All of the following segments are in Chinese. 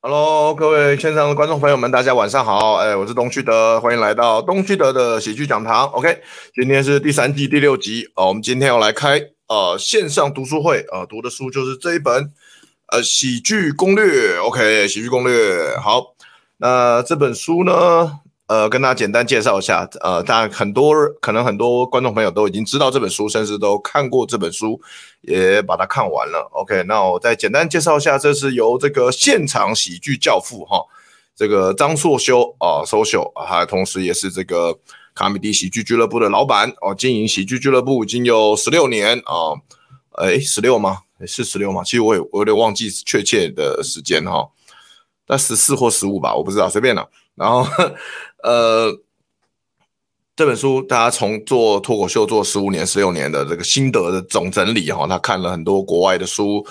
Hello，各位线上的观众朋友们，大家晚上好。哎，我是东旭德，欢迎来到东旭德的喜剧讲堂。OK，今天是第三季第六集哦。我们今天要来开呃线上读书会啊、读的书就是这一本呃喜剧攻略。OK，喜剧攻略。好，那这本书呢？呃，跟大家简单介绍一下，呃，当然很多可能很多观众朋友都已经知道这本书，甚至都看过这本书，也把它看完了。OK，那我再简单介绍一下，这是由这个现场喜剧教父哈，这个张硕修啊，social 啊，他同时也是这个卡米地喜剧俱乐部的老板哦，经营喜剧俱乐部已经有十六年啊，诶，十六吗？是十六吗？其实我也我有点忘记确切的时间哈，那十四或十五吧，我不知道，随便了。然后。呃，这本书大家从做脱口秀做十五年、十六年的这个心得的总整理哈，他看了很多国外的书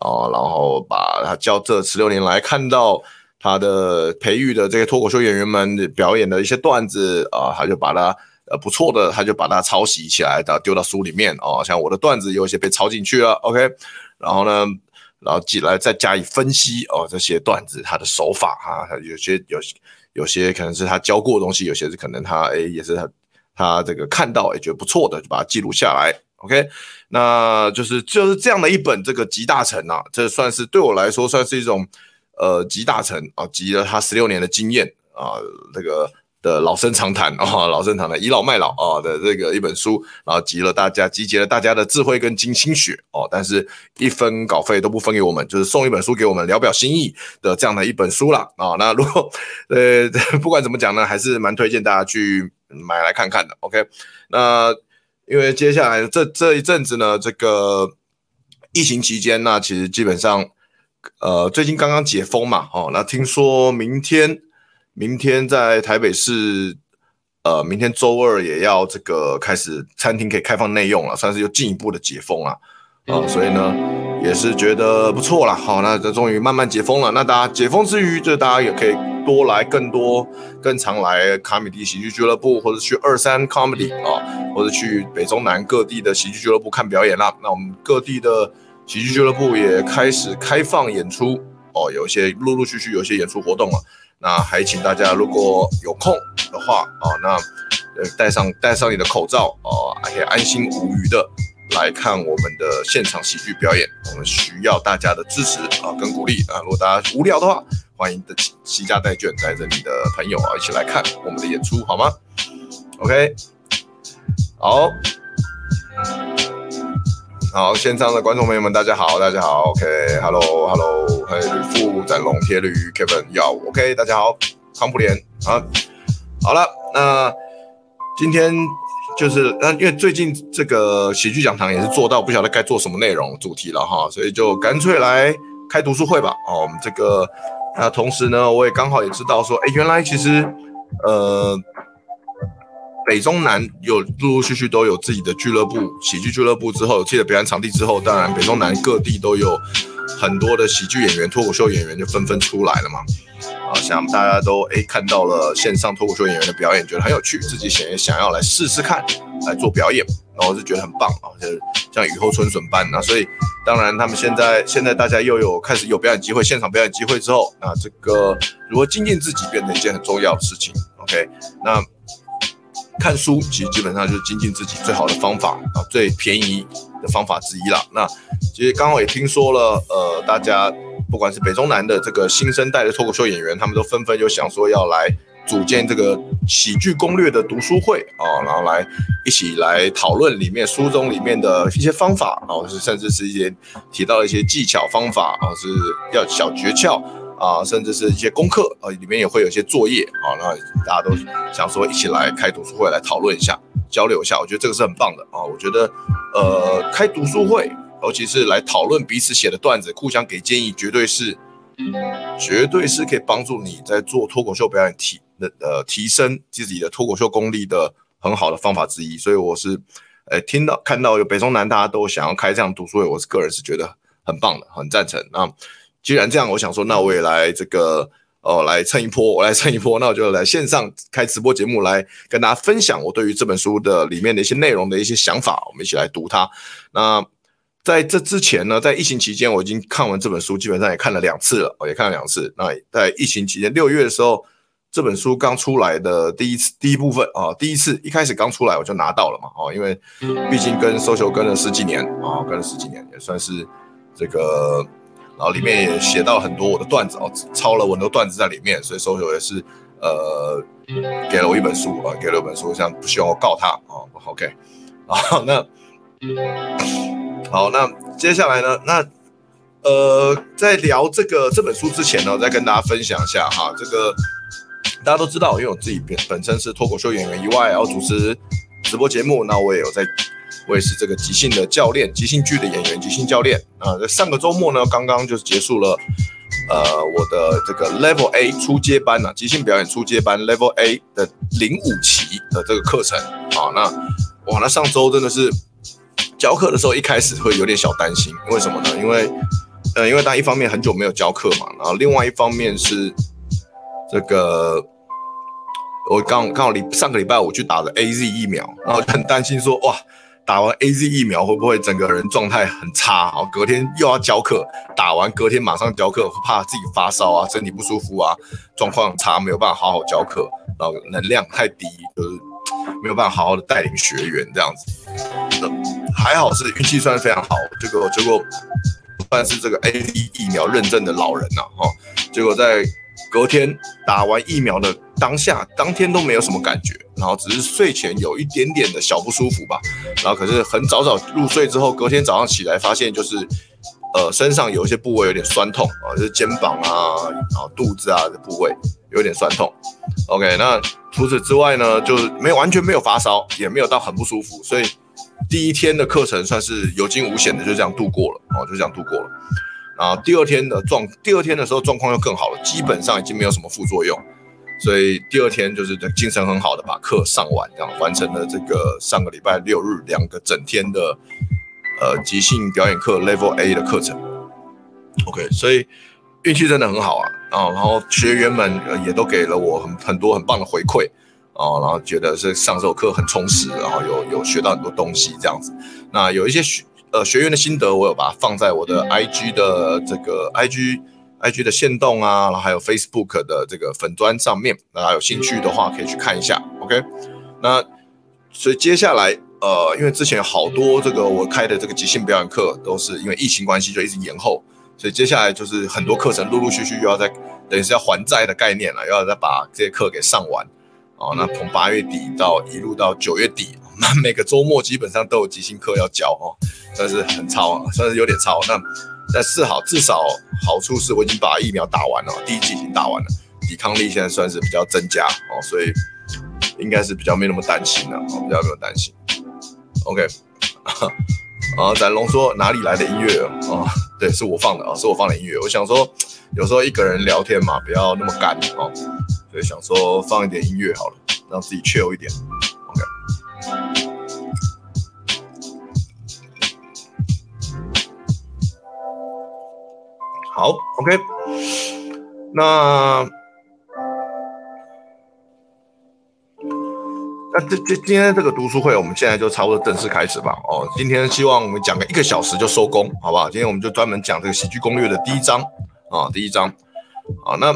啊，然后把他教这十六年来看到他的培育的这些脱口秀演员们表演的一些段子啊，他就把它呃不错的，他就把它抄袭起来，然后丢到书里面哦，像我的段子有一些被抄进去了，OK，然后呢，然后进来再加以分析哦，这些段子他的手法哈，有些有。有些可能是他教过的东西，有些是可能他诶、也是他他这个看到也觉得不错的，就把它记录下来。OK，那就是就是这样的一本这个集大成啊，这算是对我来说算是一种呃集大成啊，集了他十六年的经验啊，这个。的老生常谈啊，老生常谈倚老卖老啊的这个一本书，然后集了大家集结了大家的智慧跟精心血哦，但是一分稿费都不分给我们，就是送一本书给我们聊表心意的这样的一本书啦。啊。那如果 呃 不管怎么讲呢，还是蛮推荐大家去买来看看的。OK，那因为接下来这这一阵子呢，这个疫情期间那其实基本上呃最近刚刚解封嘛，哦，那听说明天。明天在台北市，呃，明天周二也要这个开始餐厅可以开放内用了，算是又进一步的解封了，啊、呃，所以呢也是觉得不错了。好，那这终于慢慢解封了。那大家解封之余，就大家也可以多来更多、更常来卡米蒂喜剧俱乐部，或者去二三 comedy 啊，或者去北中南各地的喜剧俱乐部看表演啦。那我们各地的喜剧俱乐部也开始开放演出哦，有一些陆陆续续有一些演出活动了。那还请大家如果有空的话啊，那呃戴上戴上你的口罩啊，还可以安心无虞的来看我们的现场喜剧表演。我们需要大家的支持啊跟鼓励啊！如果大家无聊的话，欢迎的携家带眷带着你的朋友啊一起来看我们的演出，好吗？OK，好。好，现场的观众朋友们，大家好，大家好，OK，Hello，Hello，嘿，吕布、展龙、铁驴、Kevin，要 OK，大家好，康普连啊，好了，那今天就是那因为最近这个喜剧讲堂也是做到不晓得该做什么内容主题了哈，所以就干脆来开读书会吧。哦，我们这个那同时呢，我也刚好也知道说，哎，原来其实呃。北中南有陆陆续续都有自己的俱乐部，喜剧俱乐部之后有自己的表演场地之后，当然北中南各地都有很多的喜剧演员、脱口秀演员就纷纷出来了嘛。啊，像大家都诶看到了线上脱口秀演员的表演，觉得很有趣，自己想也想要来试试看来做表演，然后就觉得很棒啊，就像雨后春笋般。那所以当然他们现在现在大家又有开始有表演机会，现场表演机会之后，那这个如何精进自己变成一件很重要的事情。OK，那。看书其实基本上就是精进自己最好的方法啊，最便宜的方法之一啦。那其实刚好也听说了，呃，大家不管是北中南的这个新生代的脱口秀演员，他们都纷纷就想说要来组建这个喜剧攻略的读书会啊，然后来一起来讨论里面书中里面的一些方法啊，是甚至是一些提到一些技巧方法啊，是要小诀窍。啊，甚至是一些功课，呃，里面也会有一些作业啊，那大家都想说一起来开读书会来讨论一下，交流一下，我觉得这个是很棒的啊。我觉得，呃，开读书会，尤其是来讨论彼此写的段子，互相给建议，绝对是，绝对是可以帮助你在做脱口秀表演提的呃提升自己的脱口秀功力的很好的方法之一。所以我是，呃，听到看到有北中南大家都想要开这样读书会，我是个人是觉得很棒的，很赞成啊。既然这样，我想说，那我也来这个，哦，来蹭一波，我来蹭一波，那我就来线上开直播节目，来跟大家分享我对于这本书的里面的一些内容的一些想法，我们一起来读它。那在这之前呢，在疫情期间，我已经看完这本书，基本上也看了两次了，我也看了两次。那在疫情期间，六月的时候，这本书刚出来的第一次第一部分啊，第一次一开始刚出来我就拿到了嘛，哦，因为毕竟跟 social 跟了十几年啊，跟了十几年，也算是这个，然后里面也写到很多我的段子哦，抄了我很多段子在里面，所以收手也是呃给了我一本书啊，给了一本书，像不希望我告他啊，OK，好那。好，那接下来呢？那呃，在聊这个这本书之前呢，再跟大家分享一下哈。这个大家都知道，因为我自己本本身是脱口秀演员以外，然后主持直播节目，那我也有在，我也是这个即兴的教练，即兴剧的演员，即兴教练啊。上个周末呢，刚刚就是结束了呃我的这个 Level A 初阶班呢、啊，即兴表演初阶班 Level A 的零五期的这个课程。啊，那哇，那上周真的是。教课的时候一开始会有点小担心，为什么呢？因为，呃，因为大家一方面很久没有教课嘛，然后另外一方面是这个，我刚刚好礼上个礼拜我去打了 AZ 疫苗，然后很担心说，哇，打完 AZ 疫苗会不会整个人状态很差？哦隔天又要教课，打完隔天马上教课，怕自己发烧啊，身体不舒服啊，状况差，没有办法好好教课，然后能量太低，就是没有办法好好的带领学员这样子。还好是运气算是非常好，这个结果算是这个 AZ 疫苗认证的老人呐，哈，结果在隔天打完疫苗的当下，当天都没有什么感觉，然后只是睡前有一点点的小不舒服吧，然后可是很早早入睡之后，隔天早上起来发现就是，呃，身上有一些部位有点酸痛啊，就是肩膀啊，然后肚子啊的部位有点酸痛。OK，那除此之外呢，就是没有完全没有发烧，也没有到很不舒服，所以。第一天的课程算是有惊无险的，就这样度过了哦，就这样度过了。然后第二天的状，第二天的时候状况又更好了，基本上已经没有什么副作用，所以第二天就是精神很好的把课上完，这样完成了这个上个礼拜六日两个整天的呃即兴表演课 Level A 的课程。OK，所以运气真的很好啊，啊，然后学员们也都给了我很很多很棒的回馈。哦，然后觉得是上这课很充实，然后有有学到很多东西这样子。那有一些学呃学员的心得，我有把它放在我的 IG 的这个 IG IG 的限动啊，然后还有 Facebook 的这个粉砖上面，大家有兴趣的话可以去看一下。OK，那所以接下来呃，因为之前好多这个我开的这个即兴表演课都是因为疫情关系就一直延后，所以接下来就是很多课程陆陆续续又要再等于是要还债的概念了，又要再把这些课给上完。哦，那从八月底到一路到九月底，那每个周末基本上都有即兴课要教哦，算是很超啊，算是有点超。那但是好，至少好处是我已经把疫苗打完了，第一剂已经打完了，抵抗力现在算是比较增加哦，所以应该是比较没那么担心了，比较没有担心。OK，啊，展龙说哪里来的音乐啊？哦，对，是我放的啊，是我放的音乐。我想说，有时候一个人聊天嘛，不要那么干哦。所以想说放一点音乐好了，让自己 chill 一点。OK，好，OK。那那这这今天这个读书会，我们现在就差不多正式开始吧。哦，今天希望我们讲个一个小时就收工，好不好？今天我们就专门讲这个喜剧攻略的第一章啊，第一章。啊，那。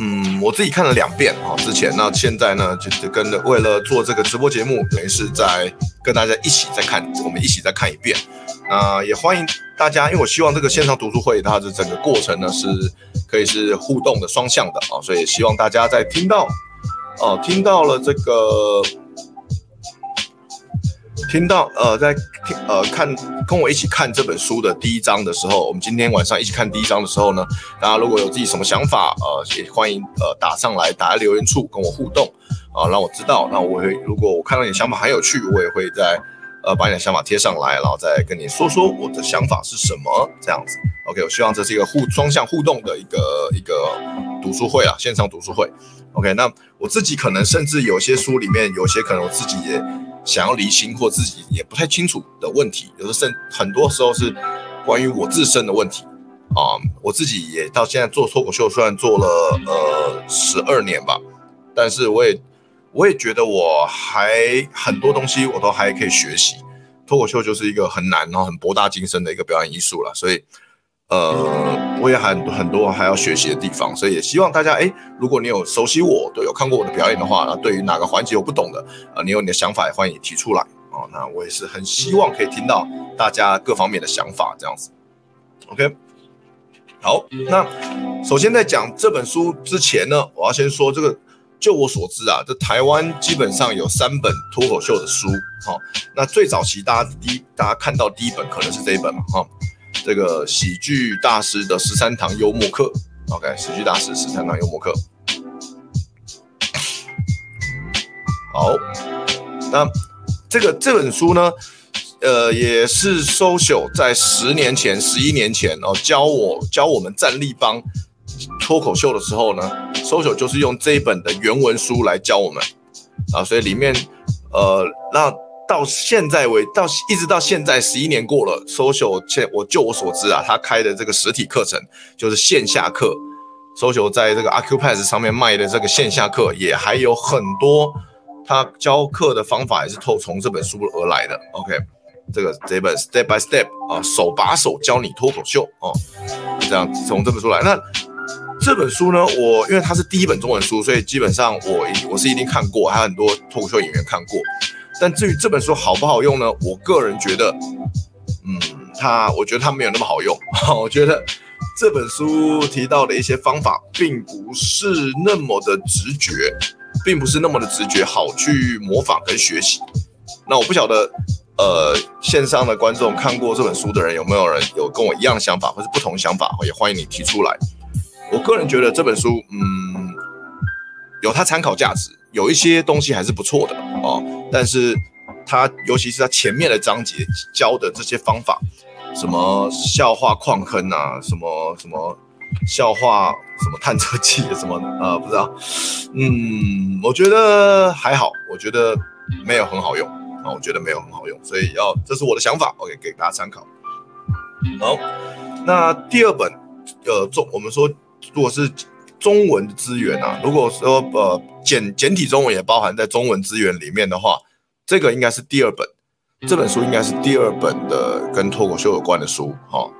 嗯，我自己看了两遍啊，之前那现在呢，就是跟着为了做这个直播节目，等于是在跟大家一起再看，我们一起再看一遍。那也欢迎大家，因为我希望这个线上读书会它的整个过程呢是可以是互动的、双向的啊，所以希望大家在听到哦，听到了这个。听到呃，在听呃看跟我一起看这本书的第一章的时候，我们今天晚上一起看第一章的时候呢，大家如果有自己什么想法，呃，也欢迎呃打上来，打在留言处跟我互动啊，让我知道。那我会如果我看到你的想法很有趣，我也会在呃把你的想法贴上来，然后再跟你说说我的想法是什么这样子。OK，我希望这是一个互双向互动的一个一个读书会啊，线上读书会。OK，那我自己可能甚至有些书里面有些可能我自己也。想要厘清或自己也不太清楚的问题，有的甚很多时候是关于我自身的问题啊。我自己也到现在做脱口秀，虽然做了呃十二年吧，但是我也我也觉得我还很多东西我都还可以学习。脱口秀就是一个很难然后很博大精深的一个表演艺术了，所以呃，我也很很多还要学习的地方，所以也希望大家哎，如果你有熟悉我，都有看过我的表演的话，那对于哪个环节有不懂的啊、呃，你有你的想法也欢迎提出来哦。那我也是很希望可以听到大家各方面的想法，这样子。OK，好，那首先在讲这本书之前呢，我要先说这个。就我所知啊，这台湾基本上有三本脱口秀的书，哈、哦。那最早期大家第一大家看到第一本可能是这一本嘛，哈、哦。这个喜剧大师的十三堂幽默课，OK，喜剧大师十三堂幽默课。好，那这个这本书呢，呃，也是 Social 在十年前、十一年前哦，教我教我们站立帮。脱口秀的时候呢，Social 就是用这一本的原文书来教我们啊，所以里面呃，那到现在为到一直到现在十一年过了，Social 现我就我所知啊，他开的这个实体课程就是线下课，Social 在这个 Accupass 上面卖的这个线下课也还有很多，他教课的方法也是透从这本书而来的。OK，这个这本 Step by Step 啊，手把手教你脱口秀哦，这样从这本书来那。这本书呢，我因为它是第一本中文书，所以基本上我我是一定看过，还有很多脱口秀演员看过。但至于这本书好不好用呢？我个人觉得，嗯，它我觉得它没有那么好用。我觉得这本书提到的一些方法，并不是那么的直觉，并不是那么的直觉，好去模仿跟学习。那我不晓得，呃，线上的观众看过这本书的人有没有人有跟我一样想法，或是不同想法，也欢迎你提出来。我个人觉得这本书，嗯，有它参考价值，有一些东西还是不错的哦。但是它，尤其是它前面的章节教的这些方法，什么笑话矿坑啊，什么什么笑话，什么探测器，什么呃，不知道，嗯，我觉得还好，我觉得没有很好用啊，我觉得没有很好用，所以要，这是我的想法，OK，给大家参考。好，那第二本，呃，中我们说。如果是中文的资源啊，如果说呃简简体中文也包含在中文资源里面的话，这个应该是第二本，这本书应该是第二本的跟脱口秀有关的书，哈、哦，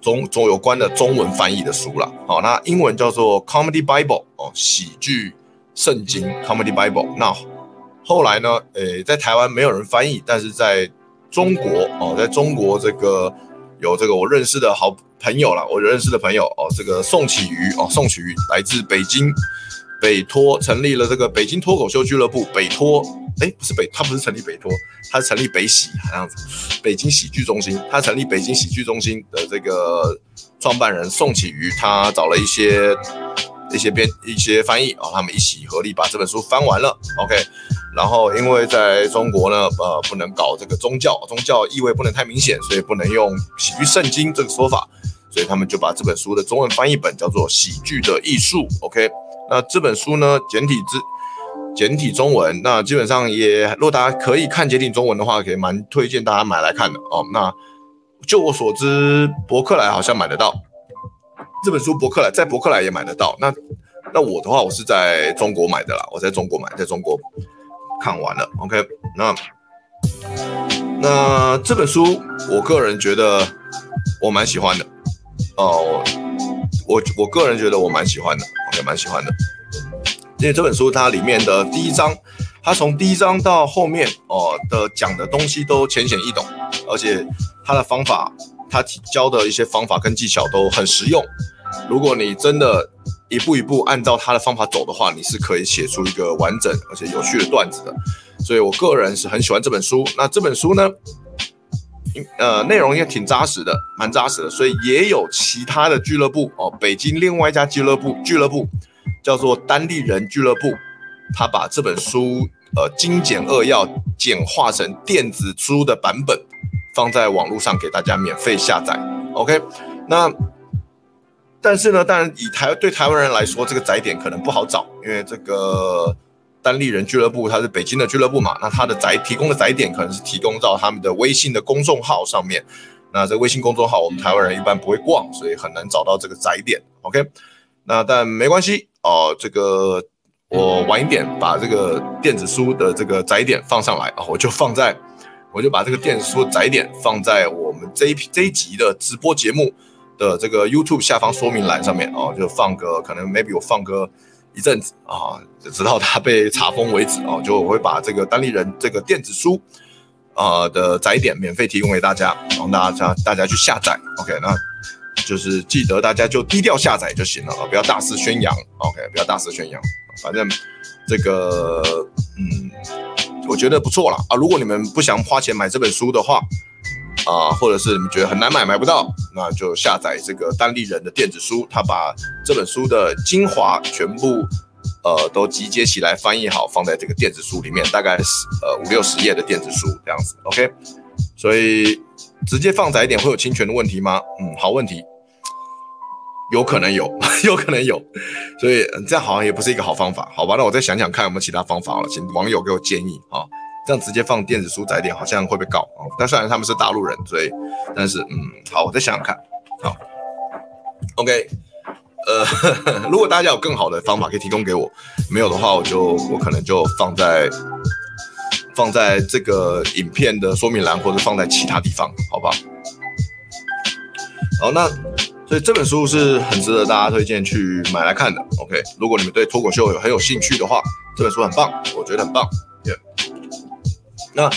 中中有关的中文翻译的书了，好、哦，那英文叫做 Comedy Bible 哦，喜剧圣经 Comedy Bible。那后来呢，诶，在台湾没有人翻译，但是在中国哦，在中国这个有这个我认识的好。朋友了，我认识的朋友哦，这个宋启瑜哦，宋启瑜来自北京北托，成立了这个北京脱口秀俱乐部。北托，哎，不是北，他不是成立北托，他是成立北喜好像，北京喜剧中心。他成立北京喜剧中心的这个创办人宋启瑜，他找了一些一些编一些翻译啊、哦，他们一起合力把这本书翻完了。OK。然后，因为在中国呢，呃，不能搞这个宗教，宗教意味不能太明显，所以不能用喜剧圣经这个说法，所以他们就把这本书的中文翻译本叫做《喜剧的艺术》。OK，那这本书呢，简体字、简体中文，那基本上也，如果大家可以看简体中文的话，可以蛮推荐大家买来看的哦。那就我所知，博客来好像买得到这本书，博客来在博客来也买得到。那那我的话，我是在中国买的啦，我在中国买，在中国。看完了，OK，那那这本书，我个人觉得我蛮喜欢的哦，我我个人觉得我蛮喜欢的，OK，蛮喜欢的，因为这本书它里面的第一章，它从第一章到后面哦的讲的东西都浅显易懂，而且它的方法，它教的一些方法跟技巧都很实用，如果你真的。一步一步按照他的方法走的话，你是可以写出一个完整而且有趣的段子的。所以我个人是很喜欢这本书。那这本书呢，呃，内容也挺扎实的，蛮扎实的。所以也有其他的俱乐部哦，北京另外一家俱乐部，俱乐部叫做单立人俱乐部，他把这本书呃精简扼要，简化成电子书的版本，放在网络上给大家免费下载。OK，那。但是呢，当然以台对台湾人来说，这个载点可能不好找，因为这个单立人俱乐部它是北京的俱乐部嘛，那它的载提供的载点可能是提供到他们的微信的公众号上面。那这微信公众号我们台湾人一般不会逛，所以很难找到这个载点。OK，那但没关系哦，这个我晚一点把这个电子书的这个载点放上来啊，我就放在我就把这个电子书的载点放在我们这一这一集的直播节目的这个 YouTube 下方说明栏上面哦，就放个可能 maybe 我放个一阵子啊，直到它被查封为止哦，就我会把这个单立人这个电子书啊的载点免费提供给大家，让大家大家去下载。OK，那就是记得大家就低调下载就行了啊，不要大肆宣扬。OK，不要大肆宣扬，反正这个嗯。我觉得不错了啊！如果你们不想花钱买这本书的话，啊，或者是你们觉得很难买买不到，那就下载这个单立人的电子书，他把这本书的精华全部呃都集结起来翻译好，放在这个电子书里面，大概是呃五六十页的电子书这样子。OK，所以直接放窄一点会有侵权的问题吗？嗯，好问题。有可能有，有可能有，所以这样好像也不是一个好方法，好吧？那我再想想看有没有其他方法了，请网友给我建议啊。这样直接放电子书载点好像会被告啊。但虽然他们是大陆人，所以但是嗯，好，我再想想看。好，OK，呃，如果大家有更好的方法可以提供给我，没有的话，我就我可能就放在放在这个影片的说明栏，或者放在其他地方，好不好？好，那。所以这本书是很值得大家推荐去买来看的。OK，如果你们对脱口秀有很有兴趣的话，这本书很棒，我觉得很棒。Yeah. 那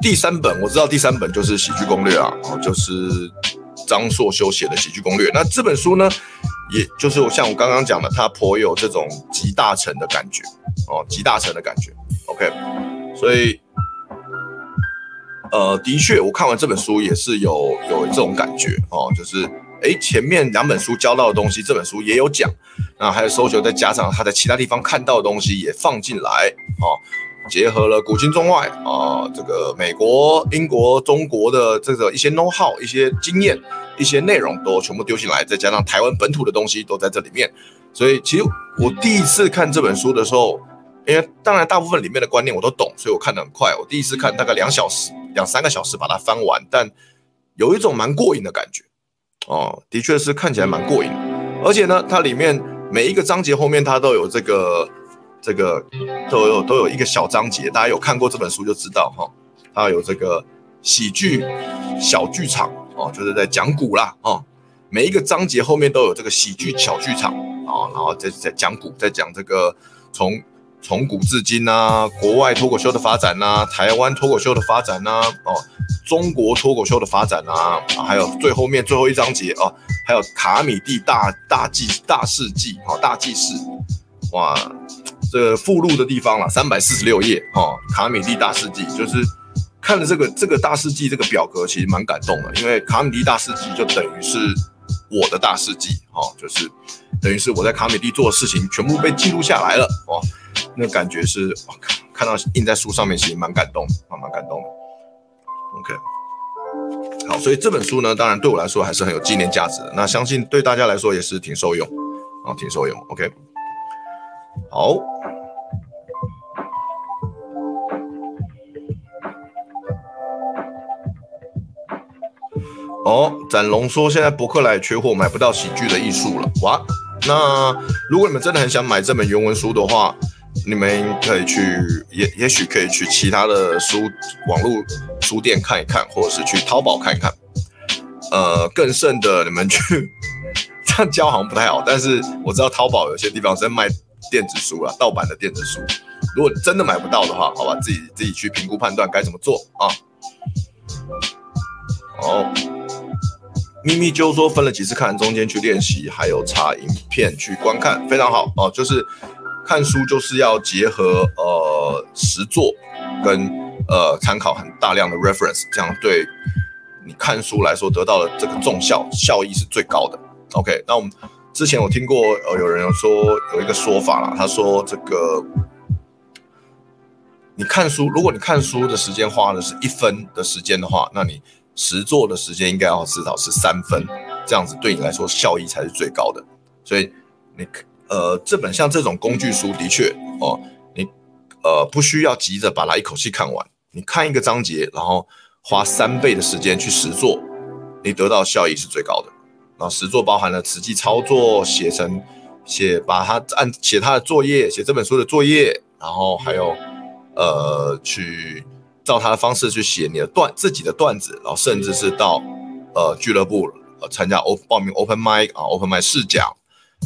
第三本我知道，第三本就是《喜剧攻略》啊，就是张硕修写的《喜剧攻略》。那这本书呢，也就是我像我刚刚讲的，它颇有这种集大成的感觉哦，集大成的感觉。OK，所以呃，的确我看完这本书也是有有这种感觉哦，就是。哎，前面两本书教到的东西，这本书也有讲，那还有 social，再加上他在其他地方看到的东西也放进来，哦，结合了古今中外啊，这个美国、英国、中国的这个一些 know how、一些经验、一些内容都全部丢进来，再加上台湾本土的东西都在这里面，所以其实我第一次看这本书的时候，因为当然大部分里面的观念我都懂，所以我看得很快，我第一次看大概两小时、两三个小时把它翻完，但有一种蛮过瘾的感觉。哦，的确是看起来蛮过瘾，而且呢，它里面每一个章节后面它都有这个这个都有都有一个小章节，大家有看过这本书就知道哈，它有这个喜剧小剧场哦，就是在讲古啦哦，每一个章节后面都有这个喜剧小剧场啊，然后在在讲古，在讲这个从。从古至今啊，国外脱口秀的发展呐、台湾脱口秀的发展呐、哦，中国脱口秀的发展啊，啊，还有最后面最后一章节哦，还有卡米蒂大大记大事记哦，大记事，哇，这附录的地方了，三百四十六页哦，卡米蒂大事记就是看了这个这个大事记这个表格，其实蛮感动的，因为卡米蒂大事记就等于是我的大事记哦，就是等于是我在卡米蒂做的事情全部被记录下来了哦。那感觉是，看到印在书上面，其实蛮感动的，蛮蛮感动的。OK，好，所以这本书呢，当然对我来说还是很有纪念价值的。那相信对大家来说也是挺受用，啊，挺受用。OK，好。哦，展龙说现在博客来缺货，买不到喜剧的艺术了。哇，那如果你们真的很想买这本原文书的话，你们可以去，也也许可以去其他的书网络书店看一看，或者是去淘宝看一看。呃，更甚的，你们去 这样教好像不太好，但是我知道淘宝有些地方在卖电子书啊，盗版的电子书。如果真的买不到的话，好吧，自己自己去评估判断该怎么做啊。好，咪咪就说分了几次看，中间去练习，还有插影片去观看，非常好哦，就是。看书就是要结合呃实作跟呃参考很大量的 reference，这样对你看书来说得到的这个重效效益是最高的。OK，那我们之前我听过呃有人有说有一个说法啦，他说这个你看书，如果你看书的时间花的是一分的时间的话，那你实作的时间应该要至少是三分，这样子对你来说效益才是最高的。所以你。呃，这本像这种工具书的确哦，你呃不需要急着把它一口气看完，你看一个章节，然后花三倍的时间去实作，你得到效益是最高的。然后实作包含了实际操作，写成写把它按写它的作业，写这本书的作业，然后还有呃去照他的方式去写你的段自己的段子，然后甚至是到呃俱乐部呃参加 O 报名 Open Mic 啊 Open Mic 试讲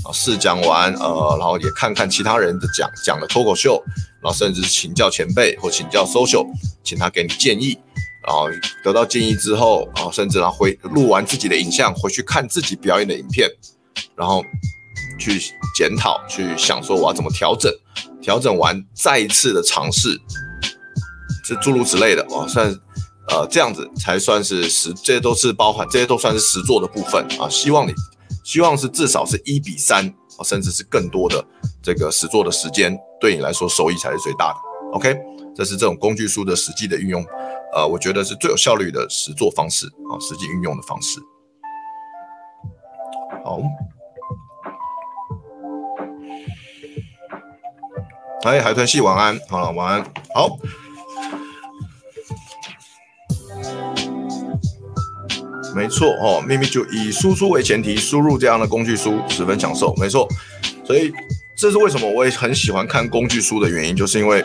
啊试讲完呃然后也看看其他人的讲讲的脱口秀，然后甚至是请教前辈或请教 social，请他给你建议，然后得到建议之后，然后甚至然后回录完自己的影像回去看自己表演的影片，然后去检讨去想说我要怎么调整，调整完再一次的尝试。这诸如此类的哦，算呃这样子才算是实，这些都是包含，这些都算是实作的部分啊。希望你希望是至少是一比三啊，甚至是更多的这个实作的时间，对你来说收益才是最大的。OK，这是这种工具书的实际的运用，呃，我觉得是最有效率的实作方式啊，实际运用的方式。好，哎，海豚系晚安，好了，晚安，好。没错哦，秘密就以输出为前提，输入这样的工具书十分享受。没错，所以这是为什么我也很喜欢看工具书的原因，就是因为，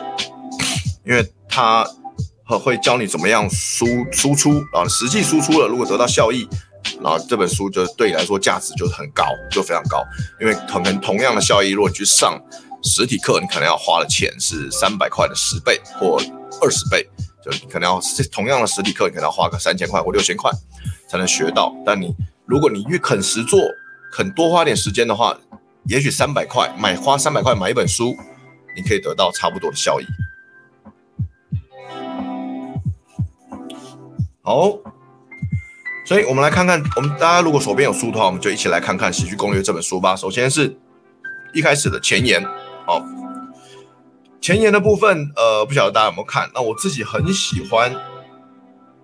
因为它会教你怎么样输输出，然后实际输出了，如果得到效益，然后这本书就对你来说价值就很高，就非常高。因为可能同样的效益，如果你去上实体课，你可能要花的钱是三百块的十倍或二十倍，就你可能要同样的实体课，你可能要花个三千块或六千块。才能学到，但你如果你越肯实做，肯多花点时间的话，也许三百块买花三百块买一本书，你可以得到差不多的效益。好，所以我们来看看，我们大家如果手边有书的话，我们就一起来看看《喜剧攻略》这本书吧。首先是一开始的前言，好，前言的部分，呃，不晓得大家有没有看？那我自己很喜欢。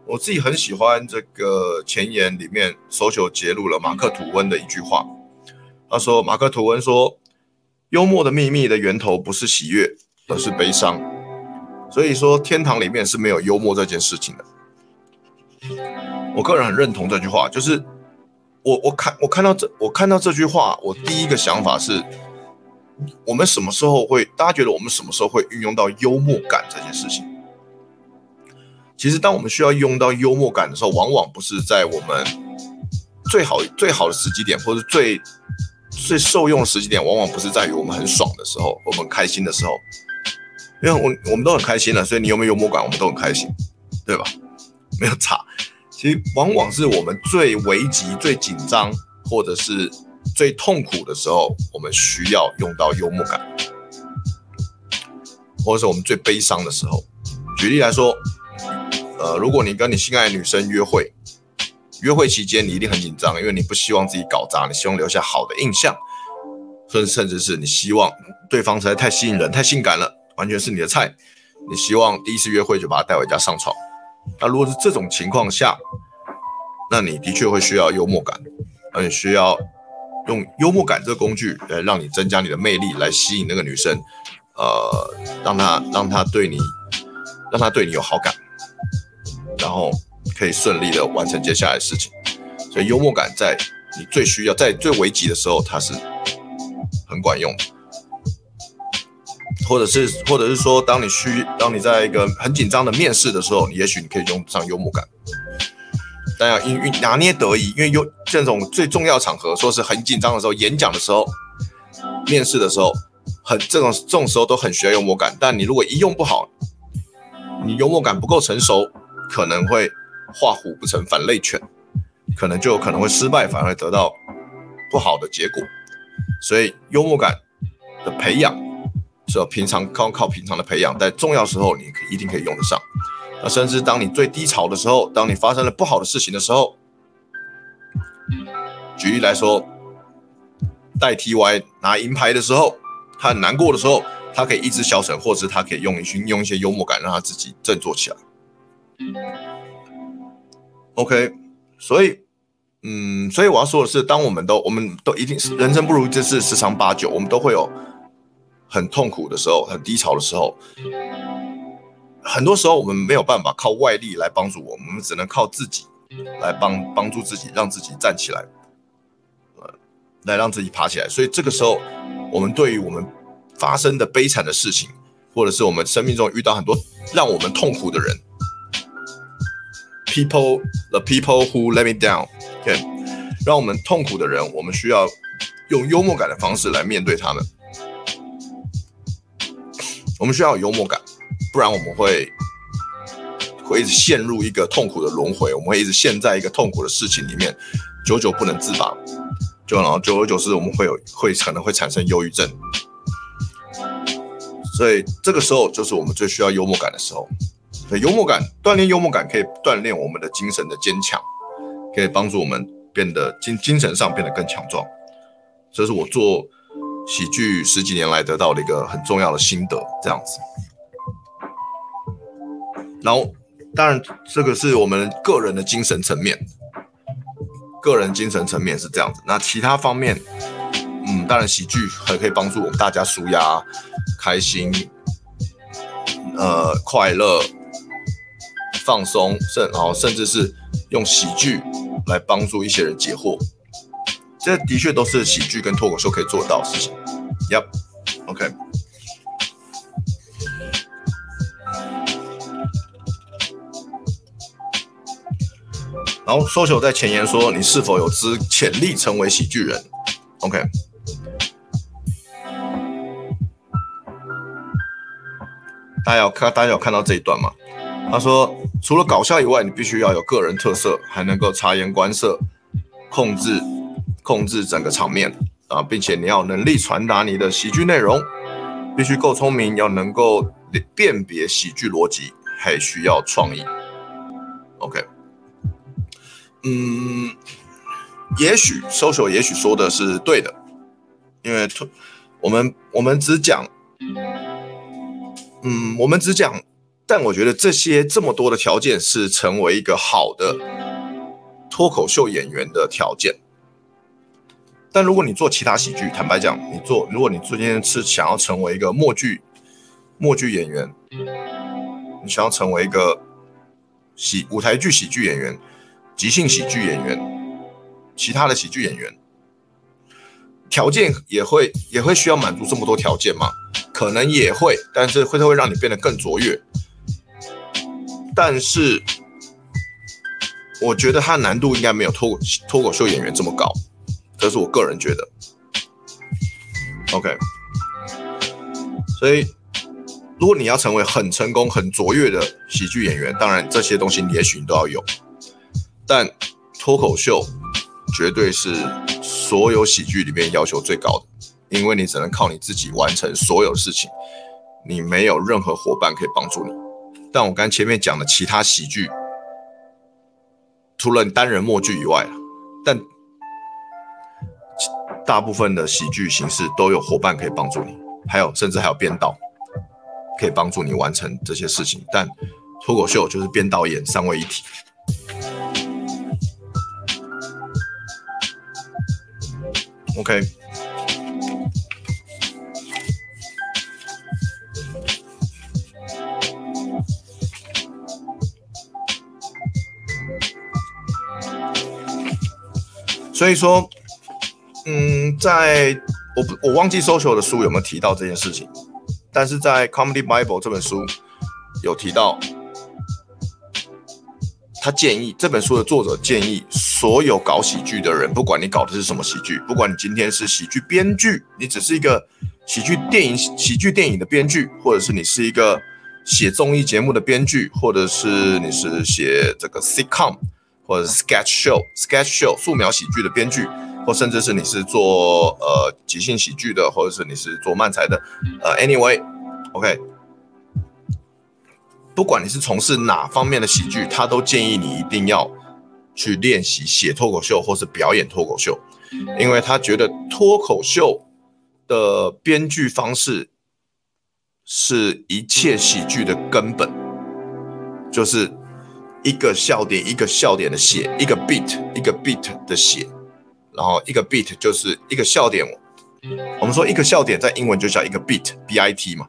我自己很喜欢这个前言里面首先揭露了马克吐温的一句话。他说：“马克吐温说，幽默的秘密的源头不是喜悦，而是悲伤。所以说，天堂里面是没有幽默这件事情的。”我个人很认同这句话。就是我我看我看到这我看到这句话，我第一个想法是：我们什么时候会？大家觉得我们什么时候会运用到幽默感这件事情？其实，当我们需要用到幽默感的时候，往往不是在我们最好最好的时机点，或者最最受用的时机点，往往不是在于我们很爽的时候，我们开心的时候。因为我我们都很开心了，所以你有没有幽默感，我们都很开心，对吧？没有差。其实，往往是我们最危急、最紧张，或者是最痛苦的时候，我们需要用到幽默感，或者是我们最悲伤的时候。举例来说。呃，如果你跟你心爱的女生约会，约会期间你一定很紧张，因为你不希望自己搞砸，你希望留下好的印象，甚甚至是你希望对方实在太吸引人、太性感了，完全是你的菜，你希望第一次约会就把她带回家上床。那如果是这种情况下，那你的确会需要幽默感，而你需要用幽默感这个工具来让你增加你的魅力，来吸引那个女生，呃，让她让她对你，让她对你有好感。然后可以顺利的完成接下来的事情，所以幽默感在你最需要、在最危急的时候，它是很管用的。或者是，或者是说，当你需、当你在一个很紧张的面试的时候，也许你可以用上幽默感，但要因因拿捏得宜，因为有这种最重要场合，说是很紧张的时候，演讲的时候、面试的时候，很这种这种时候都很需要幽默感。但你如果一用不好，你幽默感不够成熟。可能会画虎不成反类犬，可能就有可能会失败，反而会得到不好的结果。所以幽默感的培养是要平常靠靠平常的培养，在重要时候你一定可以用得上。那甚至当你最低潮的时候，当你发生了不好的事情的时候，举例来说，带 TY 拿银牌的时候，他很难过的时候，他可以一直消沉，或者是他可以用一些用一些幽默感，让他自己振作起来。OK，所以，嗯，所以我要说的是，当我们都，我们都一定是人生不如意之事十常八九，我们都会有很痛苦的时候，很低潮的时候。很多时候，我们没有办法靠外力来帮助我们，我们只能靠自己来帮帮助自己，让自己站起来，呃，来让自己爬起来。所以这个时候，我们对于我们发生的悲惨的事情，或者是我们生命中遇到很多让我们痛苦的人，people the people who let me down，让我们痛苦的人，我们需要用幽默感的方式来面对他们。我们需要有幽默感，不然我们会会一直陷入一个痛苦的轮回，我们会一直陷在一个痛苦的事情里面，久久不能自拔。就然后久而久之，我们会有会可能会产生忧郁症。所以这个时候就是我们最需要幽默感的时候。所以幽默感锻炼幽默感可以锻炼我们的精神的坚强，可以帮助我们变得精精神上变得更强壮。这是我做喜剧十几年来得到的一个很重要的心得，这样子。然后当然这个是我们个人的精神层面，个人精神层面是这样子。那其他方面，嗯，当然喜剧还可以帮助我们大家舒压、开心、呃，快乐。放松，甚然后甚至是用喜剧来帮助一些人解惑，这的确都是喜剧跟脱口秀可以做到的事情。Yep，OK。然后 Social 在前言说：“你是否有资潜力成为喜剧人？”OK。大家有看，大家有看到这一段吗？他说：“除了搞笑以外，你必须要有个人特色，还能够察言观色，控制控制整个场面啊，并且你要能力传达你的喜剧内容，必须够聪明，要能够辨别喜剧逻辑，还需要创意。OK，嗯，也许 social 也许说的是对的，因为我们我们只讲，嗯，我们只讲。”但我觉得这些这么多的条件是成为一个好的脱口秀演员的条件。但如果你做其他喜剧，坦白讲，你做如果你最近是想要成为一个默剧默剧演员，你想要成为一个喜舞台剧喜剧演员、即兴喜剧演员、其他的喜剧演员，条件也会也会需要满足这么多条件吗？可能也会，但是会会让你变得更卓越。但是，我觉得它难度应该没有脱脱口秀演员这么高，这是我个人觉得。OK，所以如果你要成为很成功、很卓越的喜剧演员，当然这些东西你也许你都要有。但脱口秀绝对是所有喜剧里面要求最高的，因为你只能靠你自己完成所有事情，你没有任何伙伴可以帮助你。但我刚前面讲的其他喜剧，除了单人默剧以外，但大部分的喜剧形式都有伙伴可以帮助你，还有甚至还有编导可以帮助你完成这些事情。但脱口秀就是编导演三位一体。OK。所以说，嗯，在我不我忘记 social 的书有没有提到这件事情，但是在 Comedy Bible 这本书有提到，他建议这本书的作者建议所有搞喜剧的人，不管你搞的是什么喜剧，不管你今天是喜剧编剧，你只是一个喜剧电影喜剧电影的编剧，或者是你是一个写综艺节目的编剧，或者是你是写这个 sitcom。或者 sketch show、sketch show 素描喜剧的编剧，或甚至是你是做呃即兴喜剧的，或者是你是做漫才的，呃，anyway，OK，、不管你是从事哪方面的喜剧，他都建议你一定要去练习写脱口秀或是表演脱口秀，因为他觉得脱口秀的编剧方式是一切喜剧的根本，就是。一个笑点一个笑点的写，一个 beat 一个 beat 的写，然后一个 beat 就是一个笑点。我们说一个笑点在英文就叫一个 beat，b i t 嘛，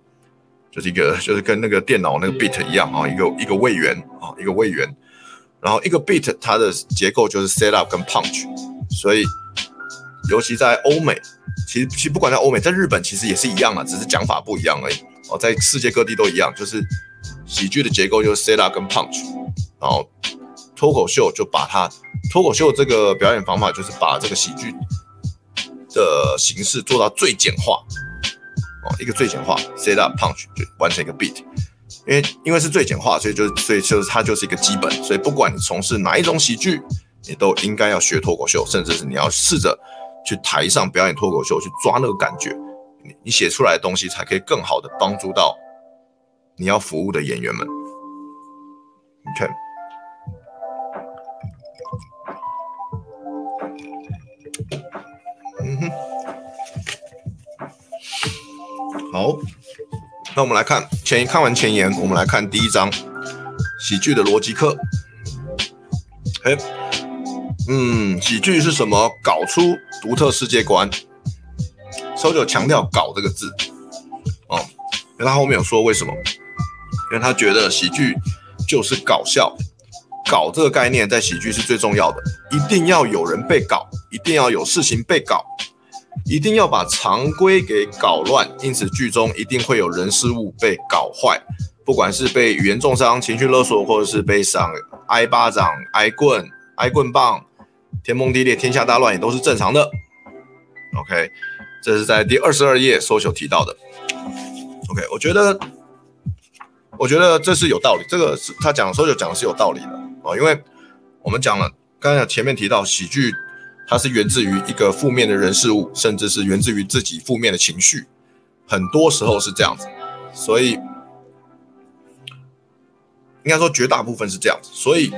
就是一个就是跟那个电脑那个 bit 一样啊，一个一个位元啊，一个位元。然后一个 beat 它的结构就是 set up 跟 punch，所以尤其在欧美，其实其实不管在欧美，在日本其实也是一样啊，只是讲法不一样而已哦，在世界各地都一样，就是喜剧的结构就是 set up 跟 punch。然后脱口秀就把它脱口秀这个表演方法，就是把这个喜剧的形式做到最简化哦，一个最简化 set up punch 就完成一个 beat，因为因为是最简化，所以就所以就是它就是一个基本，所以不管你从事哪一种喜剧，你都应该要学脱口秀，甚至是你要试着去台上表演脱口秀，去抓那个感觉，你你写出来的东西才可以更好的帮助到你要服务的演员们。你看。好，那我们来看前看完前言，我们来看第一章喜剧的逻辑课。哎，嗯，喜剧是什么？搞出独特世界观。SOJO 强调“搞”这个字，哦，因为他后面有说为什么？因为他觉得喜剧就是搞笑，搞这个概念在喜剧是最重要的，一定要有人被搞，一定要有事情被搞。一定要把常规给搞乱，因此剧中一定会有人事物被搞坏，不管是被语言重伤、情绪勒索，或者是被赏挨巴掌、挨棍、挨棍棒，天崩地裂、天下大乱也都是正常的。OK，这是在第二十二页 SOJO 提到的。OK，我觉得，我觉得这是有道理，这个是他讲 so 秀讲的是有道理的哦，因为我们讲了，刚才前面提到喜剧。它是源自于一个负面的人事物，甚至是源自于自己负面的情绪，很多时候是这样子，所以应该说绝大部分是这样子。所以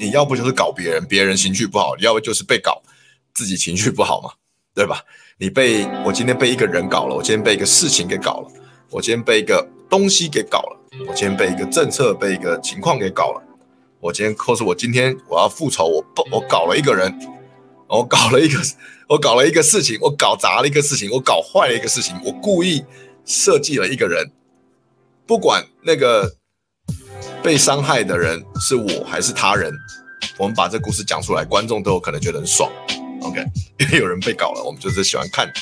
你要不就是搞别人，别人情绪不好；你要不就是被搞，自己情绪不好嘛，对吧？你被我今天被一个人搞了，我今天被一个事情给搞了，我今天被一个东西给搞了，我今天被一个政策、被一个情况给搞了，我今天或是我今天我要复仇，我不我搞了一个人。我搞了一个，我搞了一个事情，我搞砸了一个事情，我搞坏了一个事情，我故意设计了一个人，不管那个被伤害的人是我还是他人，我们把这故事讲出来，观众都有可能觉得很爽。OK，因为有人被搞了，我们就是喜欢看，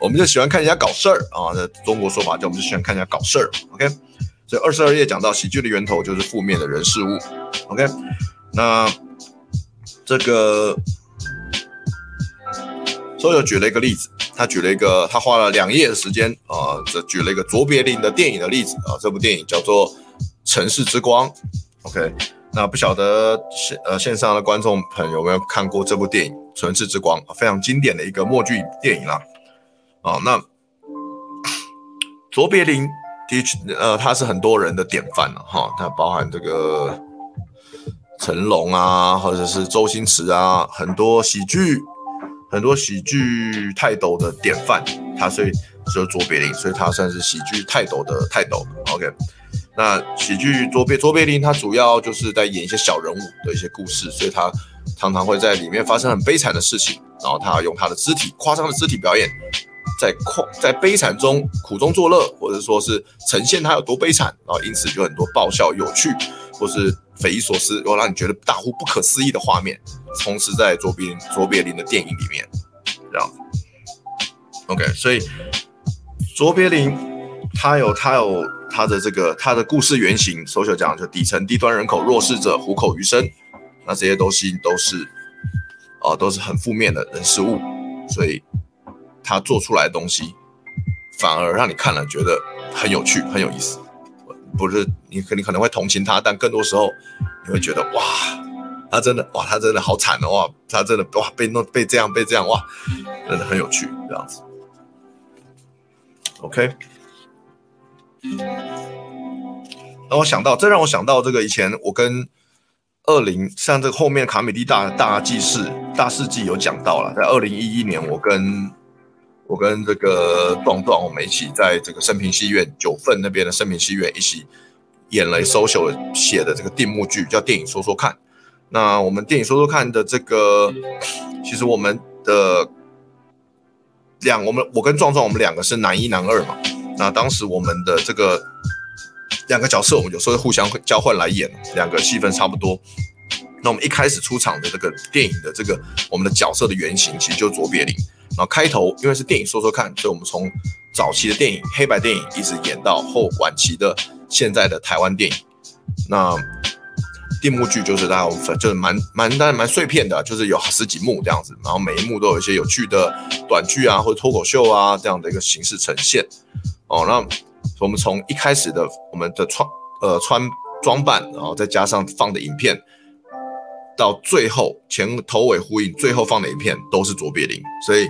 我们就喜欢看人家搞事儿啊。这中国说法叫我们就喜欢看人家搞事儿。OK，所以二十二页讲到喜剧的源头就是负面的人事物。OK，那这个。所以我举了一个例子，他举了一个，他花了两页的时间啊，这、举了一个卓别林的电影的例子啊、这部电影叫做《城市之光》。OK，那不晓得线呃线上的观众朋友有没有看过这部电影《城市之光》？非常经典的一个默剧电影啦。啊、那卓别林的确呃，他是很多人的典范了哈，他包含这个成龙啊，或者是周星驰啊，很多喜剧。很多喜剧泰斗的典范，他所以就是卓别林，所以他算是喜剧泰斗的泰斗。OK，那喜剧卓别卓别林，他主要就是在演一些小人物的一些故事，所以他常常会在里面发生很悲惨的事情，然后他用他的肢体夸张的肢体表演，在夸在悲惨中苦中作乐，或者说是呈现他有多悲惨，然后因此就很多爆笑、有趣，或是匪夷所思，又让你觉得大呼不可思议的画面。充斥在卓别林卓别林的电影里面，这样。OK，所以卓别林他有他有他的这个他的故事原型首先讲就底层低端人口弱势者虎口余生，那这些东西都是啊、都是很负面的人事物，所以他做出来的东西反而让你看了觉得很有趣很有意思，不是你可你可能会同情他，但更多时候你会觉得哇。他真的哇，他真的好惨哦哇，他真的哇被弄被这样被这样哇，真的很有趣这样子。OK，让我想到，这让我想到这个以前我跟二零像这个后面卡米蒂大大记事大事记有讲到了，在二零一一年我跟我跟这个壮壮我们一起在这个生平戏院九份那边的生平戏院一起演了 SOJO 写的这个定目剧，叫电影说说看。那我们电影说说看的这个，其实我们的两，我们我跟壮壮，我们两个是男一男二嘛。那当时我们的这个两个角色，我们有时候会互相交换来演，两个戏份差不多。那我们一开始出场的这个电影的这个我们的角色的原型，其实就是卓别林。然后开头因为是电影说说看，所以我们从早期的电影黑白电影一直演到后晚期的现在的台湾电影。那定目剧就是大家分就是蛮蛮当然蛮碎片的，就是有十几幕这样子，然后每一幕都有一些有趣的短剧啊或者脱口秀啊这样的一个形式呈现。哦，那我们从一开始的我们的穿呃穿装扮，然后再加上放的影片，到最后前头尾呼应，最后放哪一片都是卓别林，所以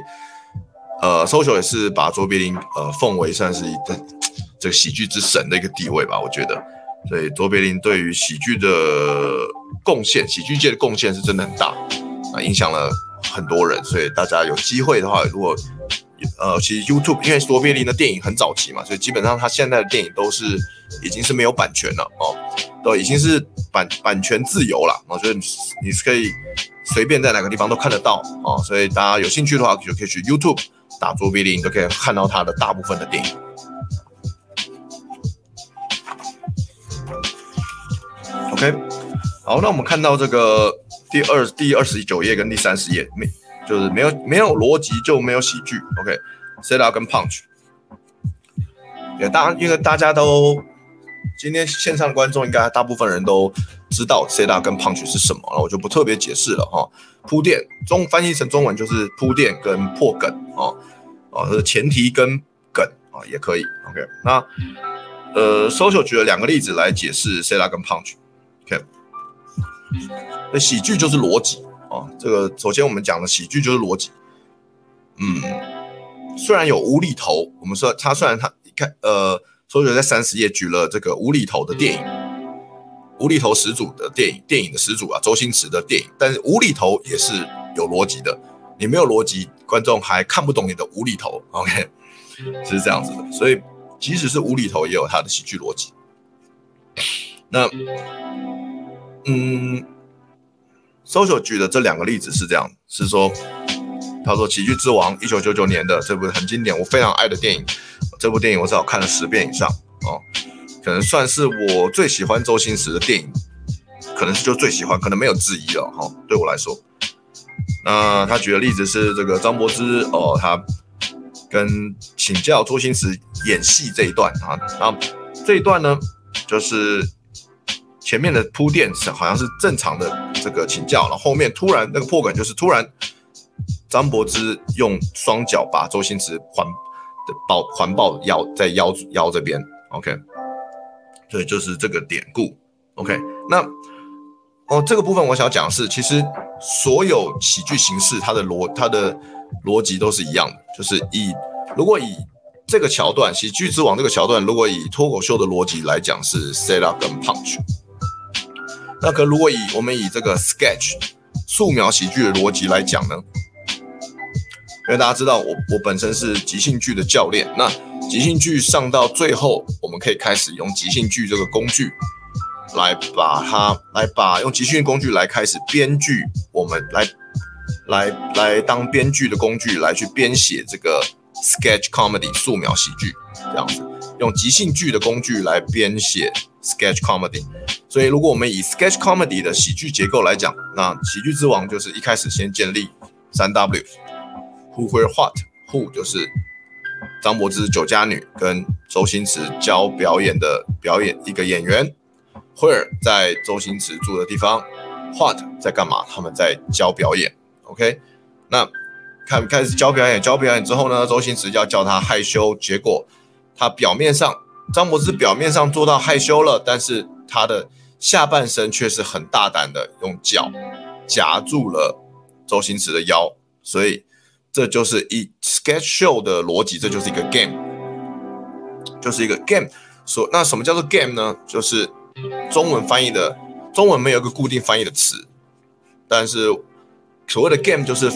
呃，social 也是把卓别林呃奉为算是一个这个喜剧之神的一个地位吧，我觉得。所以卓别林对于喜剧的贡献，喜剧界的贡献是真的很大啊，影响了很多人。所以大家有机会的话，如果呃，其实 YouTube 因为卓别林的电影很早期嘛，所以基本上他现在的电影都是已经是没有版权了哦，都已经是版版权自由了。我觉得你是可以随便在哪个地方都看得到哦，所以大家有兴趣的话，就可以去 YouTube 打卓别林，都可以看到他的大部分的电影。OK，好，那我们看到这个第二第二十九页跟第三十页，没就是没有没有逻辑就没有喜剧。OK，set up 跟 punch，也当因为大家都今天线上观众应该大部分人都知道 set up 跟 punch 是什么，了我就不特别解释了哈。铺垫中翻译成中文就是铺垫跟破梗哦哦，是前提跟梗啊也可以。OK，那呃，social 举了两个例子来解释 set up 跟 punch。OK，那喜剧就是逻辑啊，这个首先我们讲的喜剧就是逻辑。嗯，虽然有无厘头，我们说他虽然他你看呃，所以在三十页举了这个无厘头的电影，无厘头始祖的电影，电影的始祖啊，周星驰的电影，但是无厘头也是有逻辑的，你没有逻辑，观众还看不懂你的无厘头。OK，是这样子的，所以即使是无厘头，也有他的喜剧逻辑。那。嗯，social 举的这两个例子是这样，是说，他说《喜剧之王》一九九九年的这部很经典，我非常爱的电影，这部电影我至少看了十遍以上哦，可能算是我最喜欢周星驰的电影，可能是就最喜欢，可能没有质疑了哈、哦，对我来说。那他举的例子是这个张柏芝哦，他跟请教周星驰演戏这一段啊，那这一段呢就是。前面的铺垫是好像是正常的这个请教，然后后面突然那个破梗就是突然张柏芝用双脚把周星驰环的抱环抱腰在腰腰这边，OK，所以就是这个典故，OK，那哦这个部分我想讲的是，其实所有喜剧形式它的逻它的逻辑都是一样的，就是以如果以这个桥段喜剧之王这个桥段，如果以脱口秀的逻辑来讲是 set up 跟 punch。那可如果以我们以这个 sketch 素描喜剧的逻辑来讲呢？因为大家知道我我本身是即兴剧的教练，那即兴剧上到最后，我们可以开始用即兴剧这个工具来把它来把用即兴工具来开始编剧，我们来来来当编剧的工具来去编写这个 sketch comedy 素描喜剧这样子，用即兴剧的工具来编写 sketch comedy。所以，如果我们以 sketch comedy 的喜剧结构来讲，那喜剧之王就是一开始先建立三 W，Who Where What，Who 就是张柏芝酒家女跟周星驰教表演的表演一个演员，Where 在周星驰住的地方，What 在干嘛？他们在教表演。OK，那看开始教表演，教表演之后呢，周星驰要叫他害羞，结果他表面上张柏芝表面上做到害羞了，但是他的下半身却是很大胆的，用脚夹住了周星驰的腰，所以这就是一 sketch show 的逻辑，这就是一个 game，就是一个 game。所那什么叫做 game 呢？就是中文翻译的，中文没有一个固定翻译的词，但是所谓的 game 就是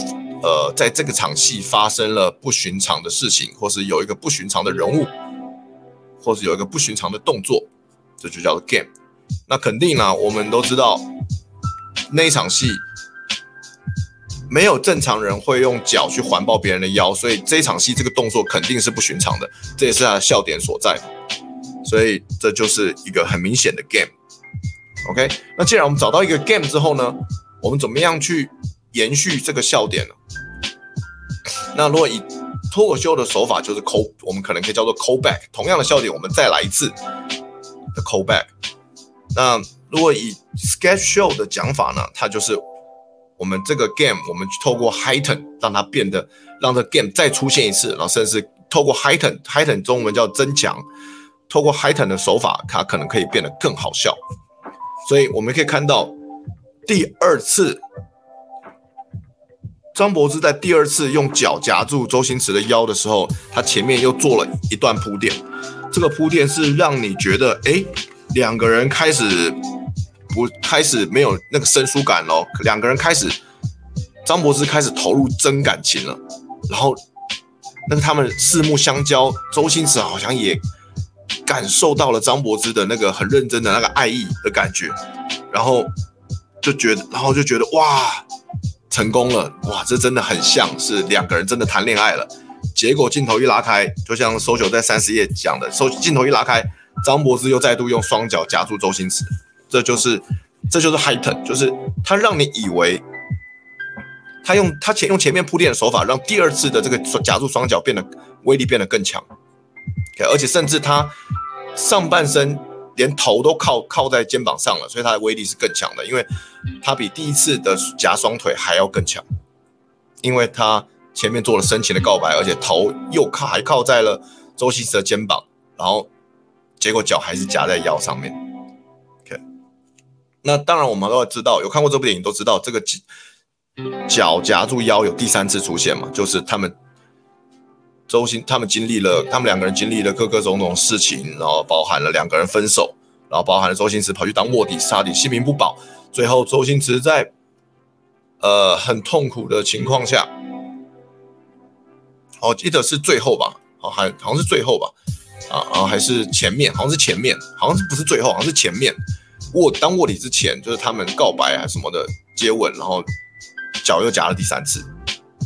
呃，在这个场戏发生了不寻常的事情，或是有一个不寻常的人物，或是有一个不寻常的动作，这就叫做 game。那肯定啦，我们都知道那一场戏没有正常人会用脚去环抱别人的腰，所以这一场戏这个动作肯定是不寻常的，这也是他的笑点所在。所以这就是一个很明显的 game。OK，那既然我们找到一个 game 之后呢，我们怎么样去延续这个笑点呢？那如果以脱口秀的手法，就是 call，我们可能可以叫做 call back，同样的笑点我们再来一次的 call back。那如果以 sketch show 的讲法呢，它就是我们这个 game，我们透过 heighten 让它变得，让这 game 再出现一次，然后甚至透过 heighten，heighten 中文叫增强，透过 heighten 的手法，它可能可以变得更好笑。所以我们可以看到第二次。张柏芝在第二次用脚夹住周星驰的腰的时候，他前面又做了一段铺垫。这个铺垫是让你觉得，哎，两个人开始不开始没有那个生疏感喽，两个人开始，张柏芝开始投入真感情了。然后，那个他们四目相交，周星驰好像也感受到了张柏芝的那个很认真的那个爱意的感觉，然后就觉得，然后就觉得哇。成功了哇！这真的很像是两个人真的谈恋爱了。结果镜头一拉开，就像 social 在三十页讲的，收镜头一拉开，张柏芝又再度用双脚夹住周星驰，这就是这就是 heighten，就是他让你以为他用他前用前面铺垫的手法，让第二次的这个夹住双脚变得威力变得更强。而且甚至他上半身。连头都靠靠在肩膀上了，所以他的威力是更强的，因为他比第一次的夹双腿还要更强，因为他前面做了深情的告白，而且头又靠还靠在了周星驰的肩膀，然后结果脚还是夹在腰上面。OK，那当然我们都要知道，有看过这部电影都知道，这个脚夹住腰有第三次出现嘛，就是他们。周星他们经历了，他们两个人经历了各个种种事情，然后包含了两个人分手，然后包含了周星驰跑去当卧底，杀敌性命不保。最后周星驰在呃很痛苦的情况下，我记得是最后吧，好还好像是最后吧，啊然后还是前面，好像是前面，好像是不是最后，好像是前面卧当卧底之前，就是他们告白还是什么的接吻，然后脚又夹了第三次。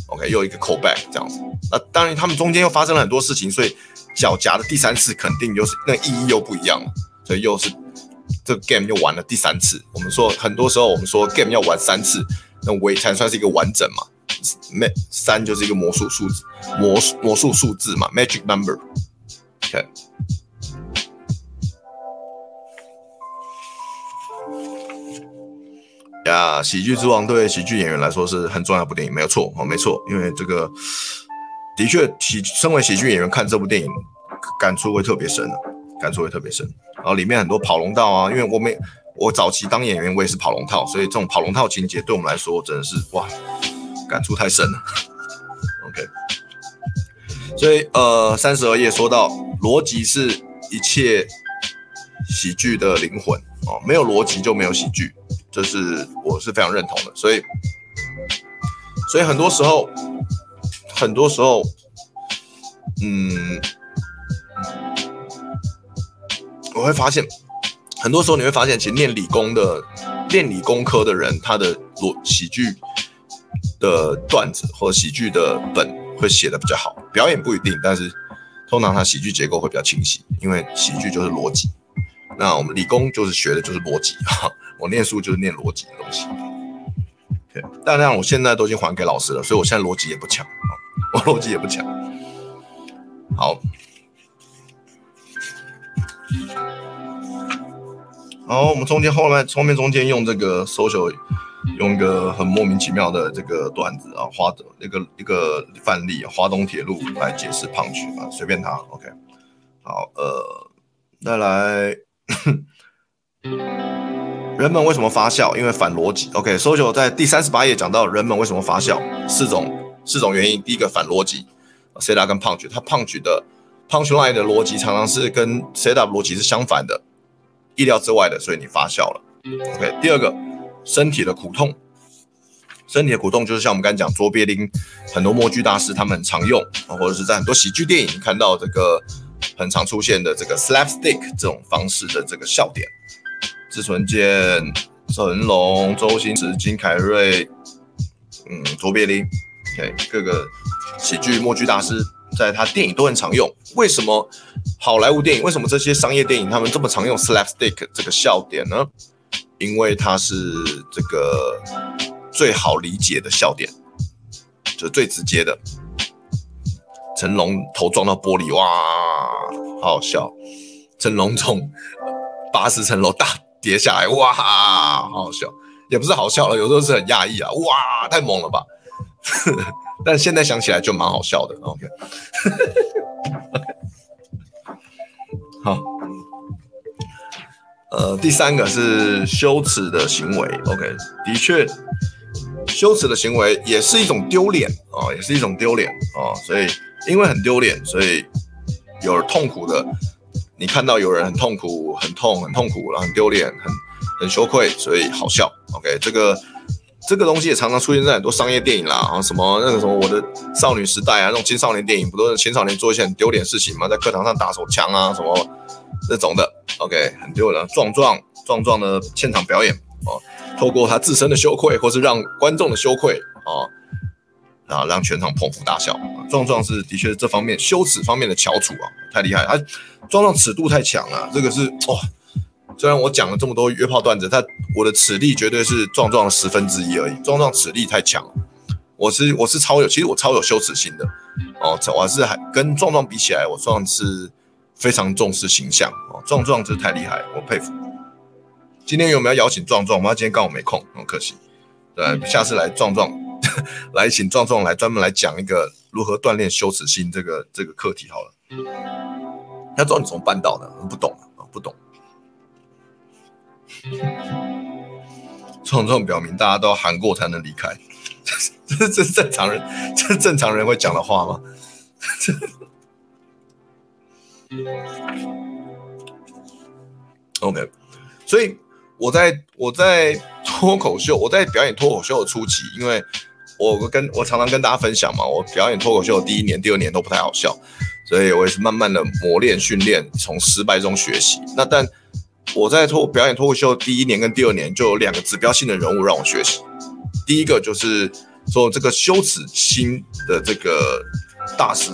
OK，又一个 callback 这样子。那当然，他们中间又发生了很多事情，所以脚夹的第三次肯定又是那意义又不一样了。所以又是这个 game 又玩了第三次。我们说很多时候我们说 game 要玩三次，那我才算是一个完整嘛。三就是一个魔术数字，魔魔术数字嘛，magic number。OK。呀，喜剧之王对喜剧演员来说是很重要的部电影，没有错哦，没错，因为这个的确喜身为喜剧演员看这部电影感触会特别深的，感触会特别深。然后里面很多跑龙套啊，因为我没我早期当演员我也是跑龙套，所以这种跑龙套情节对我们来说真的是哇，感触太深了。OK，所以呃三十二页说到逻辑是一切喜剧的灵魂哦，没有逻辑就没有喜剧。这是我是非常认同的，所以，所以很多时候，很多时候，嗯，我会发现，很多时候你会发现，其实念理工的、念理工科的人，他的逻喜剧的段子或喜剧的本会写的比较好，表演不一定，但是通常他喜剧结构会比较清晰，因为喜剧就是逻辑。那我们理工就是学的就是逻辑哈，我念书就是念逻辑的东西。对，但那样我现在都已经还给老师了，所以我现在逻辑也不强，我逻辑也不强。好，好，我们中间后面后面中间用这个 social，用一个很莫名其妙的这个段子啊，花的一个一个范例，华东铁路来解释 punch 啊，随便他，OK。好，呃，再来。人们为什么发笑？因为反逻辑。ok so 九在第三十八页讲到人们为什么发笑，四种四种原因。第一个反逻辑，Setup 跟 Punch，它 Punch 的 Punchline 的逻辑常常是跟 Setup 逻辑是相反的，意料之外的，所以你发笑了。OK，第二个身体的苦痛，身体的苦痛就是像我们刚才讲卓别林很多默剧大师他们很常用，或者是在很多喜剧电影看到这个。很常出现的这个 slapstick 这种方式的这个笑点，志存健、成龙、周星驰、金凯瑞，嗯，卓别林，OK，各个喜剧默剧大师在他电影都很常用。为什么好莱坞电影？为什么这些商业电影他们这么常用 slapstick 这个笑点呢？因为它是这个最好理解的笑点，就最直接的。成龙头撞到玻璃，哇，好好笑！成龙从八十层楼大跌下来，哇，好好笑，也不是好笑了，有时候是很讶异啊，哇，太猛了吧！但现在想起来就蛮好笑的。OK，好，呃，第三个是羞耻的行为。OK，的确，羞耻的行为也是一种丢脸啊，也是一种丢脸啊，所以因为很丢脸，所以有痛苦的。你看到有人很痛苦、很痛、很痛苦，然后很丢脸、很很羞愧，所以好笑。OK，这个这个东西也常常出现在很多商业电影啦，啊，什么那个什么我的少女时代啊，那种青少年电影不都是青少年做一些很丢脸的事情吗？在课堂上打手枪啊，什么那种的。OK，很丢人。壮壮壮壮的现场表演哦，透过他自身的羞愧，或是让观众的羞愧哦。啊，让全场捧腹大笑。壮壮是的确是这方面羞耻方面的翘楚啊，太厉害。他壮壮尺度太强了，这个是哇、哦。虽然我讲了这么多约炮段子，他我的尺力绝对是壮壮的十分之一而已。壮壮尺力太强，我是我是超有，其实我超有羞耻心的哦。我是还跟壮壮比起来，我算是非常重视形象哦。壮壮真是太厉害，我佩服。今天有没有邀请壮壮？我妈今天刚好没空，很可惜。对，下次来壮壮。来，请壮壮来专门来讲一个如何锻炼羞耻心这个这个课题好了。他知道你怎么办到的？我不懂啊，不懂。壮壮表明大家都要喊过才能离开，这 是这是正常人，这是正常人会讲的话吗？OK，所以我在我在脱口秀，我在表演脱口秀的初期，因为。我跟我常常跟大家分享嘛，我表演脱口秀第一年、第二年都不太好笑，所以我也是慢慢的磨练、训练，从失败中学习。那但我在脱表演脱口秀第一年跟第二年，就有两个指标性的人物让我学习。第一个就是说这个羞耻心的这个大师，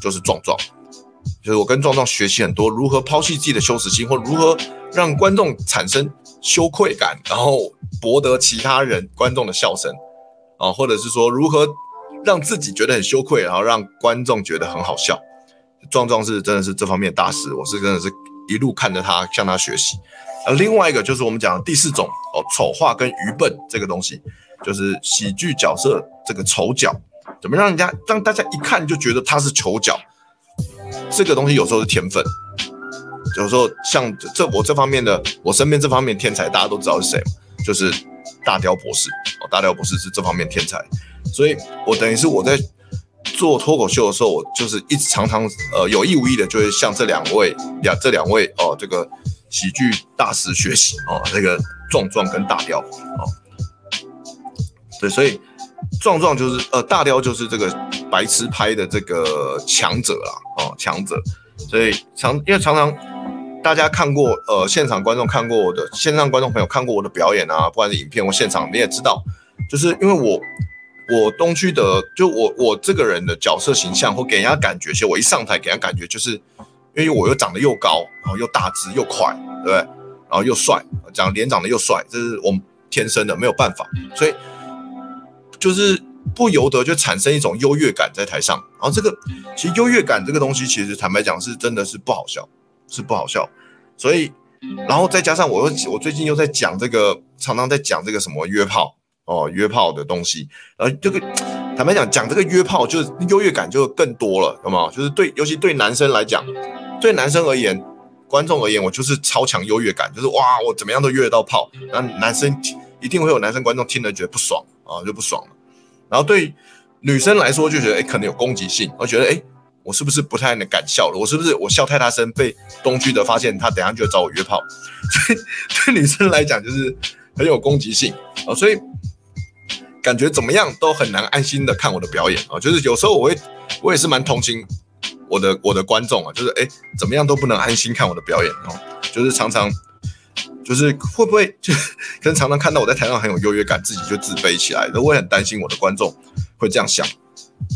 就是壮壮，就是我跟壮壮学习很多，如何抛弃自己的羞耻心，或如何让观众产生羞愧感，然后博得其他人观众的笑声。啊，或者是说如何让自己觉得很羞愧，然后让观众觉得很好笑。壮壮是真的是这方面大师，我是真的是一路看着他向他学习。而另外一个就是我们讲的第四种哦，丑化跟愚笨这个东西，就是喜剧角色这个丑角，怎么让人家让大家一看就觉得他是丑角？这个东西有时候是天分，有时候像这我这方面的，我身边这方面天才大家都知道是谁？就是。大雕博士哦，大雕博士是这方面天才，所以我等于是我在做脱口秀的时候，我就是一直常常呃有意无意的就会向这两位两这两位哦这个喜剧大师学习哦，这个壮壮跟大雕哦，对，所以壮壮就是呃大雕就是这个白痴拍的这个强者啊哦强者，所以常因为常常。大家看过呃现场观众看过我的线上观众朋友看过我的表演啊，不管是影片或现场，你也知道，就是因为我我东区的就我我这个人的角色形象或给人家感觉，其实我一上台给人家感觉就是，因为我又长得又高，然后又大只又快，对不对？然后又帅，长脸长得又帅，这是我们天生的，没有办法，所以就是不由得就产生一种优越感在台上。然后这个其实优越感这个东西，其实坦白讲是真的是不好笑。是不好笑，所以，然后再加上我又我最近又在讲这个，常常在讲这个什么约炮哦，约炮的东西，然后，这个坦白讲讲这个约炮，就是优越感就更多了，有没有？就是对，尤其对男生来讲，对男生而言，观众而言，我就是超强优越感，就是哇，我怎么样都约得到炮，那男生一定会有男生观众听了觉得不爽啊，就不爽。然后对女生来说，就觉得哎，可能有攻击性，我觉得哎。我是不是不太能敢笑了？我是不是我笑太大声，被东区的发现，他等下就要找我约炮？所以对女生来讲就是很有攻击性啊，所以感觉怎么样都很难安心的看我的表演啊。就是有时候我会，我也是蛮同情我的我的观众啊，就是哎，怎么样都不能安心看我的表演哦，就是常常就是会不会就可能常常看到我在台上很有优越感，自己就自卑起来，我会很担心我的观众会这样想。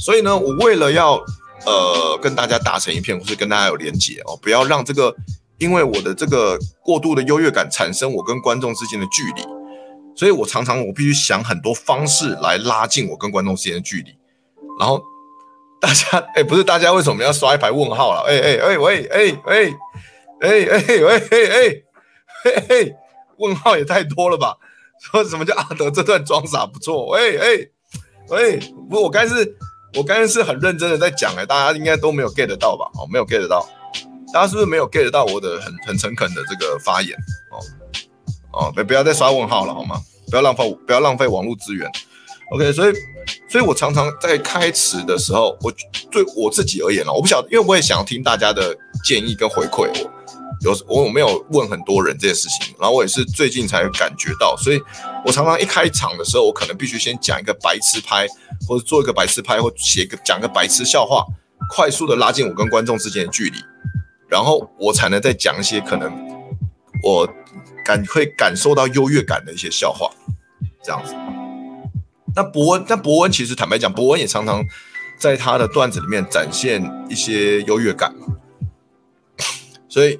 所以呢，我为了要。呃，跟大家打成一片，或是跟大家有连结哦，不要让这个因为我的这个过度的优越感产生我跟观众之间的距离，所以我常常我必须想很多方式来拉近我跟观众之间的距离。然后大家，哎，不是大家为什么要刷一排问号了？哎哎哎喂哎哎哎哎喂哎嘿嘿问号也太多了吧？说什么叫阿德这段装傻不错？喂哎喂，不我刚才是，我刚才是很认真的在讲哎，大家应该都没有 get 到吧？哦，没有 get 到，大家是不是没有 get 到我的很很诚恳的这个发言？哦哦，不不要再刷问号了好吗？不要浪费不要浪费网络资源。OK，所以所以我常常在开始的时候，我对我自己而言啊，我不晓，因为我也想听大家的建议跟回馈。有我有没有问很多人这件事情，然后我也是最近才感觉到，所以我常常一开场的时候，我可能必须先讲一个白痴拍，或者做一个白痴拍，或写个讲个白痴笑话，快速的拉近我跟观众之间的距离，然后我才能再讲一些可能我感会感受到优越感的一些笑话，这样子。那博恩，那博恩其实坦白讲，博恩也常常在他的段子里面展现一些优越感，所以。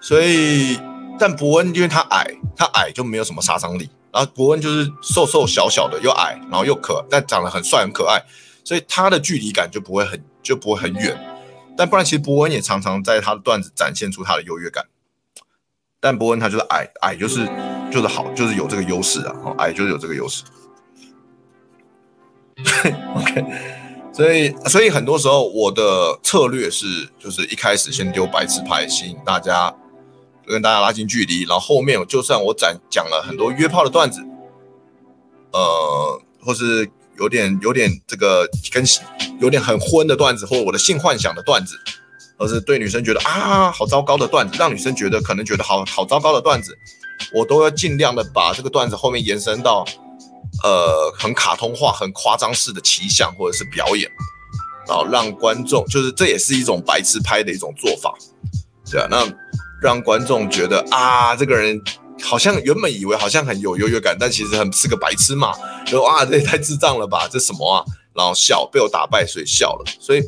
所以，但伯恩因为他矮，他矮就没有什么杀伤力。然后伯恩就是瘦瘦小小的，又矮，然后又可，但长得很帅很可爱，所以他的距离感就不会很就不会很远。但不然，其实伯恩也常常在他的段子展现出他的优越感。但伯恩他就是矮，矮就是就是好，就是有这个优势啊，矮就是有这个优势。OK，所以所以很多时候我的策略是，就是一开始先丢白痴牌，吸引大家。跟大家拉近距离，然后后面就算我讲讲了很多约炮的段子，呃，或是有点有点这个跟有点很昏的段子，或我的性幻想的段子，或是对女生觉得啊好糟糕的段子，让女生觉得可能觉得好好糟糕的段子，我都要尽量的把这个段子后面延伸到呃很卡通化、很夸张式的奇想或者是表演，然后让观众就是这也是一种白痴拍的一种做法，对啊，那。让观众觉得啊，这个人好像原本以为好像很有优越感，但其实很是个白痴嘛。就啊，这也太智障了吧，这什么啊？然后笑，被我打败，所以笑了。所以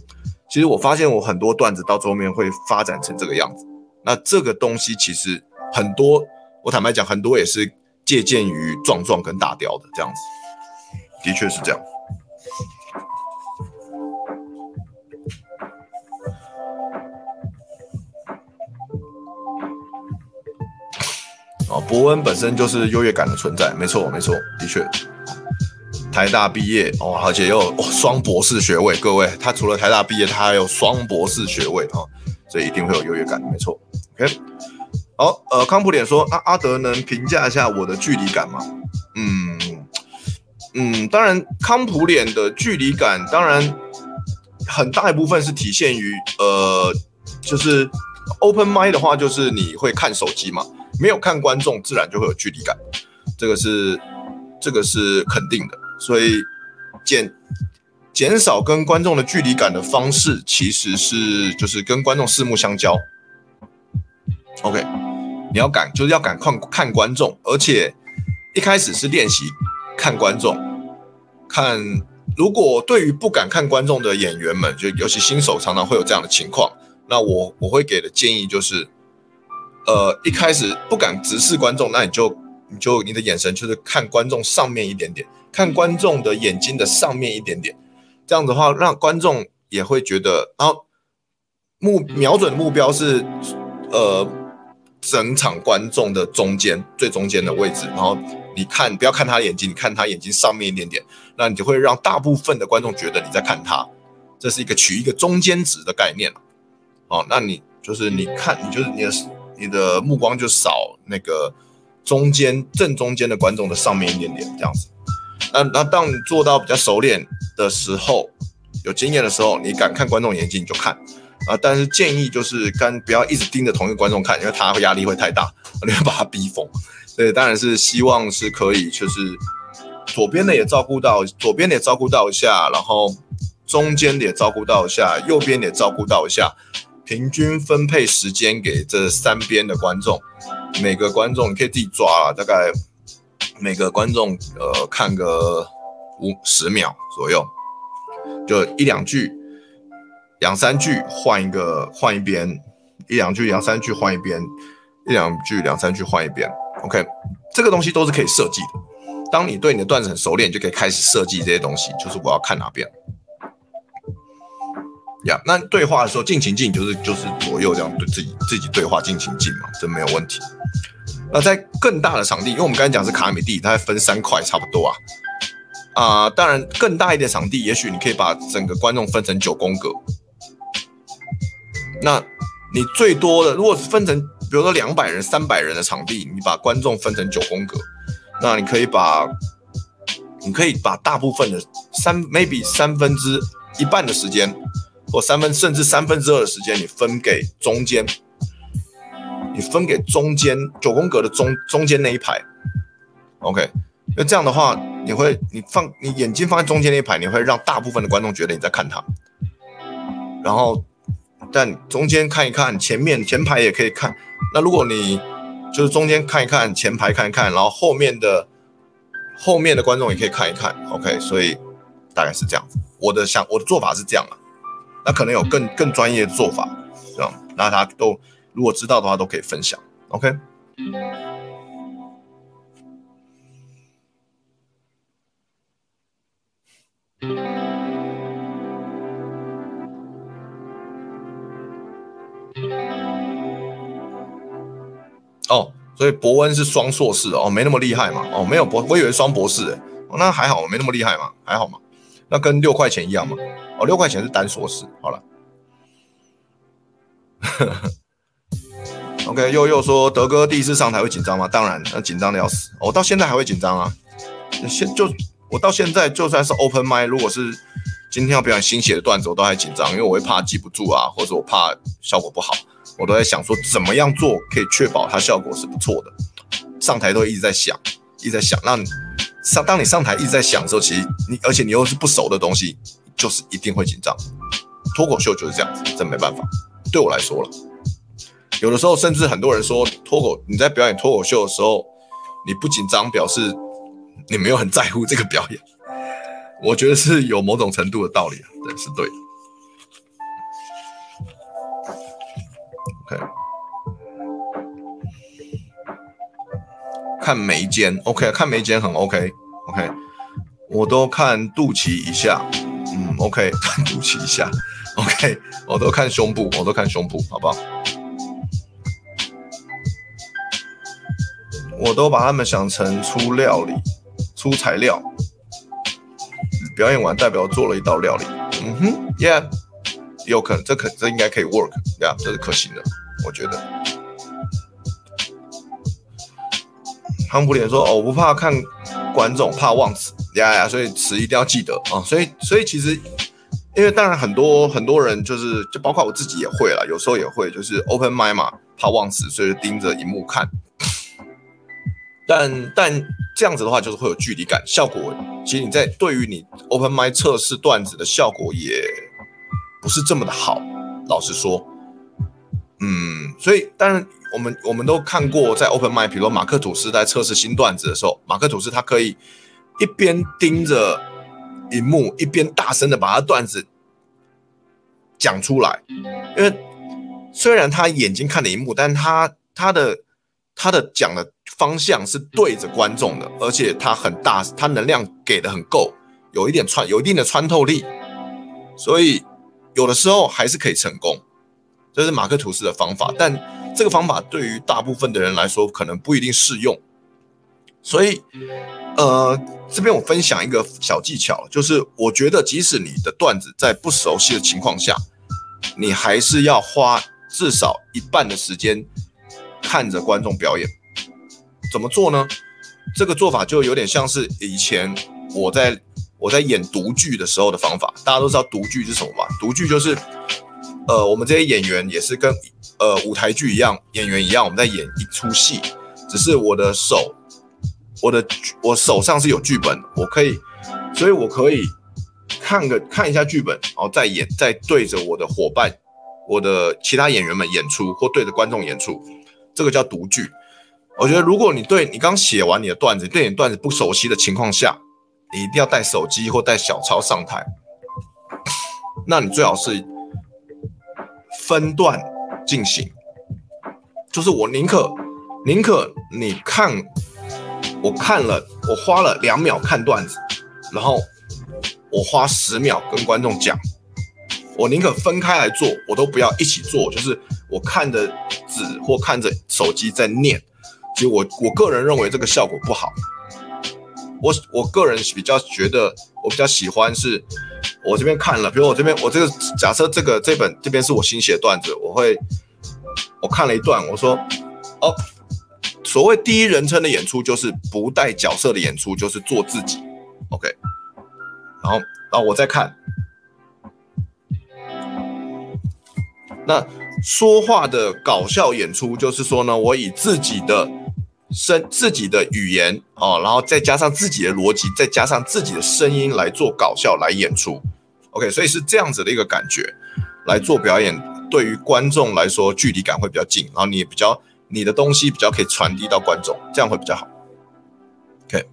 其实我发现我很多段子到最后面会发展成这个样子。那这个东西其实很多，我坦白讲，很多也是借鉴于壮壮跟大雕的这样子，的确是这样。啊，伯恩本身就是优越感的存在，没错，没错，的确，台大毕业哦，而且又双、博士学位，各位，他除了台大毕业，他还有双博士学位、哦，所以一定会有优越感，没错。OK，好，呃，康普脸说，那、啊、阿德能评价一下我的距离感吗？嗯嗯，当然，康普脸的距离感，当然很大一部分是体现于呃，就是 open mind 的话，就是你会看手机嘛。没有看观众，自然就会有距离感，这个是这个是肯定的。所以减减少跟观众的距离感的方式，其实是就是跟观众四目相交。OK，你要敢就是要敢看看观众，而且一开始是练习看观众。看，如果对于不敢看观众的演员们，就尤其新手，常常会有这样的情况。那我我会给的建议就是。呃，一开始不敢直视观众，那你就你就你的眼神就是看观众上面一点点，看观众的眼睛的上面一点点，这样子的话，让观众也会觉得，然后目瞄准目标是呃整场观众的中间最中间的位置，然后你看不要看他眼睛，你看他眼睛上面一点点，那你就会让大部分的观众觉得你在看他，这是一个取一个中间值的概念，哦，那你就是你看你就是你的。你的目光就扫那个中间正中间的观众的上面一点点这样子。那那当你做到比较熟练的时候，有经验的时候，你敢看观众眼睛你就看啊。但是建议就是跟不要一直盯着同一个观众看，因为他压力会太大，你会把他逼疯。所以当然是希望是可以，就是左边的也照顾到，左边的也照顾到一下，然后中间的也照顾到一下，右边的也照顾到一下。平均分配时间给这三边的观众，每个观众你可以自己抓啊，大概每个观众呃看个五十秒左右，就一两句，两三句换一个换一边，一两句两三句换一边，一两句两三句换一边。OK，这个东西都是可以设计的。当你对你的段子很熟练，你就可以开始设计这些东西，就是我要看哪边。呀、那对话的时候，尽情进就是就是左右这样对自己自己对话尽情进嘛，这没有问题。那在更大的场地，因为我们刚才讲是卡米地，它分三块差不多啊。啊、当然更大一点场地，也许你可以把整个观众分成九宫格。那你最多的，如果是分成，比如说两百人、三百人的场地，你把观众分成九宫格，那你可以把，你可以把大部分的三，maybe 三分之一半的时间，或三分甚至三分之二的时间，你分给中间，你分给中间九宫格的中中间那一排，OK。那这样的话，你会你放你眼睛放在中间那一排，你会让大部分的观众觉得你在看他。然后，但中间看一看，前面前排也可以看。那如果你就是中间看一看，前排看一看，然后后面的后面的观众也可以看一看。OK，所以大概是这样。我的想我的做法是这样啊。那可能有更更专业的做法，这样。那大家都如果知道的话，都可以分享。OK。哦，所以伯恩是双硕士哦，没那么厉害嘛。哦，没有博，我以为双博士诶。哦，那还好，没那么厉害嘛，还好嘛。那跟六块钱一样嘛。哦，六块钱是单锁匙。好了。OK，又又说德哥第一次上台会紧张吗？当然，那紧张的要死。我、到现在还会紧张啊。现就。我到现在就算是 open mic，如果是今天要表演新写的段子，我都还紧张，因为我会怕记不住啊，或者我怕效果不好，我都在想说怎么样做可以确保它效果是不错的。上台都一直在想，一直在想。那上当你上台一直在想的时候，其实你而且你又是不熟的东西，就是一定会紧张。脱口秀就是这样子，真没办法。对我来说了，有的时候甚至很多人说脱口你在表演脱口秀的时候，你不紧张表示。你没有很在乎这个表演，我觉得是有某种程度的道理啊，对，是对的。OK，看眉间，OK，看眉间很 OK，OK，我都看肚脐以下，嗯，OK，看肚脐以下，OK，我都看胸部，我都看胸部，好不好？我都把他们想成出料理。出材料，表演完代表做了一道料理。嗯哼，Yeah，有可能，这可这应该可以 Work，Yeah，，这是可行的，我觉得。汤普脸说：“哦，我不怕看观众，怕忘词呀呀，所以词一定要记得啊。所以，所以其实，因为当然很多很多人就是，就包括我自己也会了，有时候也会，就是 open mind 嘛，怕忘词，所以就盯着荧幕看。但但。这样子的话，就是会有距离感，效果其实你在对于你 open mic 测试段子的效果也不是这么的好，老实说，嗯，所以当然我们我们都看过在 open mic，比如马克吐斯在测试新段子的时候，马克吐斯他可以一边盯着荧幕，一边大声的把他段子讲出来，因为虽然他眼睛看着荧幕，但他他的他的讲的。方向是对着观众的，而且他很大，他能量给的很够，有一点穿，有一定的穿透力，所以有的时候还是可以成功。这是马克吐斯的方法，但这个方法对于大部分的人来说可能不一定适用。所以，呃，这边我分享一个小技巧，就是我觉得即使你的段子在不熟悉的情况下，你还是要花至少一半的时间看着观众表演。怎么做呢？这个做法就有点像是以前我在我在演独剧的时候的方法。大家都知道独剧是什么吧？读剧就是，呃，我们这些演员也是跟呃舞台剧一样，演员一样，我们在演一出戏，只是我的手，我的我手上是有剧本，我可以，所以我可以看个看一下剧本，然后再演，再对着我的伙伴，我的其他演员们演出，或对着观众演出，这个叫读剧。我觉得，如果你对你刚写完你的段子，对你段子不熟悉的情况下，你一定要带手机或带小抄上台。那你最好是分段进行，就是我宁可宁可你看，我看了，我花了两秒看段子，然后我花十秒跟观众讲，我宁可分开来做，我都不要一起做，就是我看着纸或看着手机在念。其实我我个人认为这个效果不好。我我个人比较觉得，我比较喜欢是，我这边看了，比如我这边我这个假设这个这本这边是我新写的段子，我会我看了一段，我说哦，所谓第一人称的演出就是不带角色的演出，就是做自己，OK，然后然后我再看，那说话的搞笑演出就是说呢，我以自己的。声自己的语言哦，然后再加上自己的逻辑，再加上自己的声音来做搞笑来演出，OK，所以是这样子的一个感觉来做表演，对于观众来说距离感会比较近，然后你也比较你的东西比较可以传递到观众，这样会比较好，OK。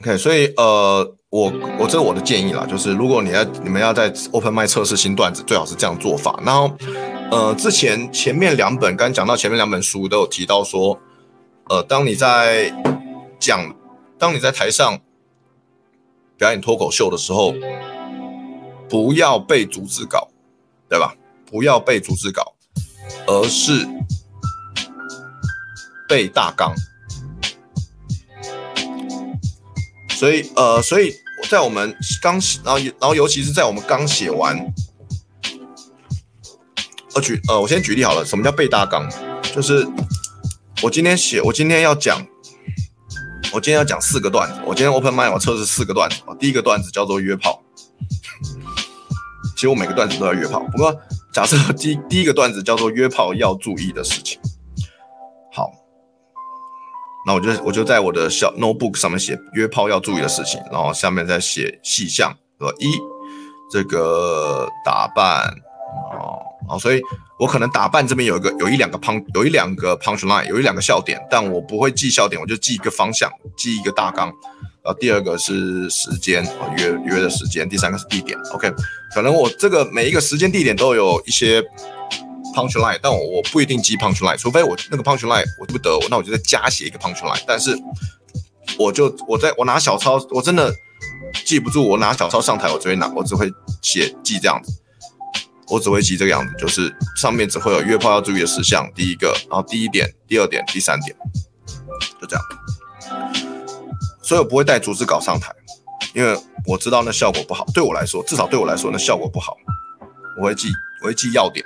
OK，所以呃。我我这是我的建议啦，就是如果你要你们要在 Open Mic 测试新段子，最好是这样做法。然后，呃，之前前面两本刚讲到前面两本书都有提到说，呃，当你在讲，当你在台上表演脱口秀的时候，不要背逐字稿，对吧？不要背逐字稿，而是背大纲。所以，呃，所以。在我们刚写，然后然后尤其是在我们刚写完，呃举呃我先举例好了，什么叫背大纲？就是我今天写，我今天要讲，我今天要讲四个段子。我今天 open mind 我测试四个段子，第一个段子叫做约炮。其实我每个段子都要约炮，不过假设第第一个段子叫做约炮要注意的事情。那我就我就在我的小 notebook 上面写约炮要注意的事情，然后下面再写细项，说一这个打扮哦，哦，所以我可能打扮这边有一个有一两个 punch 有一两个 punch line 有一两个笑点，但我不会记笑点，我就记一个方向，记一个大纲。然后第二个是时间，约约的时间，第三个是地点。OK，可能我这个每一个时间地点都有一些。Punch line，但我我不一定记 punch line，除非我那个 punch line 我不得，那我就再加写一个 punch line。但是我就我在我拿小抄，我真的记不住。我拿小抄上台，我只会拿，我只会写记这样子，我只会记这个样子，就是上面只会有约炮要注意的事项，第一个，然后第一点、第二点、第三点，就这样。所以我不会带逐字稿上台，因为我知道那效果不好。对我来说，至少对我来说，那效果不好。我会记，我会记要点。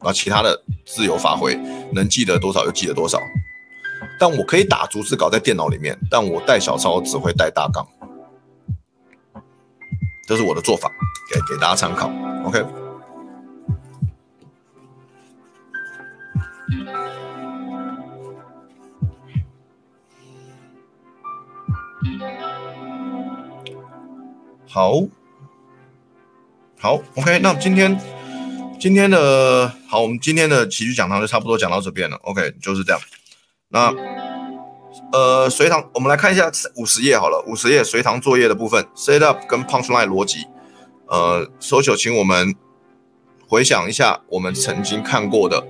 然后其他的自由发挥，能记得多少就记得多少。但我可以打逐字稿在电脑里面，但我带小抄只会带大纲，这是我的做法，给给大家参考。OK。好，好，OK，那今天。今天的好，我们今天的喜剧讲堂就差不多讲到这边了。OK，就是这样。那呃，随堂我们来看一下五十页好了，五十页随堂作业的部分，set up 跟 punchline 逻辑。呃，Sochi，请我们回想一下我们曾经看过的，